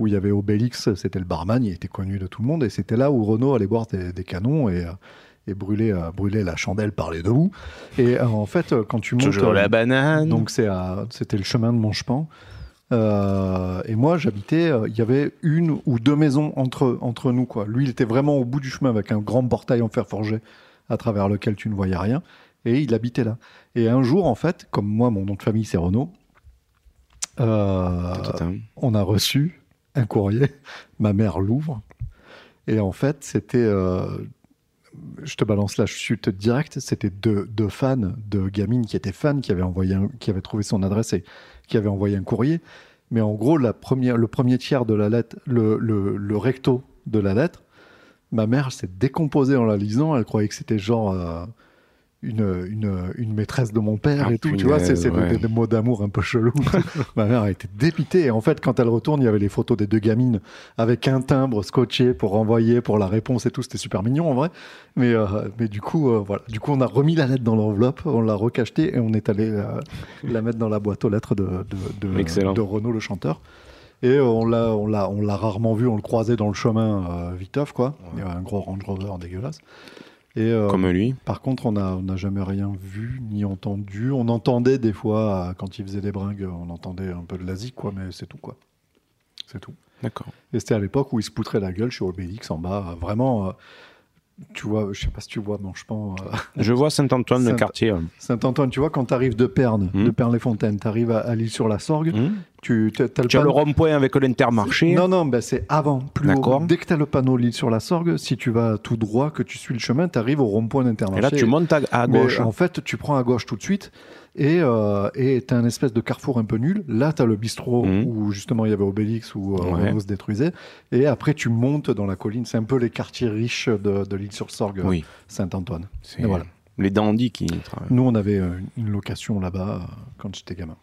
où il y avait Obélix, c'était le barman, il était connu de tout le monde, et c'était là où Renault allait boire des, des canons et, et brûler, euh, brûler la chandelle par les deux bouts. Et euh, en fait, euh, quand tu montes... Toujours la banane. donc c'était le chemin de Manchepan. Euh, et moi, j'habitais, euh, il y avait une ou deux maisons entre, entre nous. Quoi. Lui, il était vraiment au bout du chemin avec un grand portail en fer forgé à travers lequel tu ne voyais rien. Et il habitait là. Et un jour, en fait, comme moi, mon nom de famille, c'est Renaud, euh, on a reçu un courrier. Ma mère l'ouvre. Et en fait, c'était. euh, je te balance la chute directe. C'était deux, deux fans, deux gamines qui étaient fans, qui avaient, envoyé un- qui avaient trouvé son adresse et qui avaient envoyé un courrier. Mais en gros, le premier tiers de la lettre, le, le- le recto de la lettre, ma mère s'est décomposée en la lisant. Elle croyait que c'était genre. euh, une, une, une maîtresse de mon père Ah, et tout, tu vois, c'est des- ouais. des, mots d'amour un peu chelous. Ma mère a été dépitée. Et en fait, quand elle retourne, il y avait les photos des deux gamines avec un timbre scotché pour renvoyer pour la réponse et tout. C'était super mignon en vrai. Mais, euh, mais du coup, euh, voilà. Du coup, on a remis la lettre dans l'enveloppe, on l'a recachetée et on est allé euh, la mettre dans la boîte aux lettres de, de, de, Renaud le chanteur. Et on l'a, on l'a, on l'a rarement vu. On le croisait dans le chemin viteuf, quoi. Il y avait un gros Range Rover dégueulasse. Et euh, Comme lui. par contre, on n'a on jamais rien vu ni entendu. On entendait des fois, euh, quand il faisait des bringues, on entendait un peu de l'Asie, quoi, mais c'est tout, quoi. C'est tout. D'accord. Et c'était à l'époque où il se poutrait la gueule sur Obélix en bas. Vraiment, euh, tu vois, je sais pas si tu vois Manchepan. euh, Je vois Saint-Antoine, le quartier. Saint-Antoine, tu vois, quand tu arrives de Perne, de Perne-les-Fontaines, tu arrives à, à l'île sur la Sorgue, Hum Tu t'as- t'as Tu as le rond-point avec l'Intermarché. Non, non, ben c'est avant, plus haut. Dès que tu as le panneau Lille sur la Sorgue, si tu vas tout droit, que tu suis le chemin, tu arrives au rond-point Et d'Intermarché. là, tu montes à, à Mais gauche. en fait, tu prends à gauche tout de suite et euh, et t'as un espèce de carrefour un peu nul. Là, tu as le bistrot Mhm. où justement il y avait Obélix où euh, Ouais. Se détruisait. Et après, tu montes dans la colline. C'est un peu les quartiers riches de, de l'île-sur-Sorgue, Oui. Saint-Antoine. C'est Et voilà. les dandys qui travaillent. Nous, on avait euh, une location là-bas euh, quand j'étais gamin.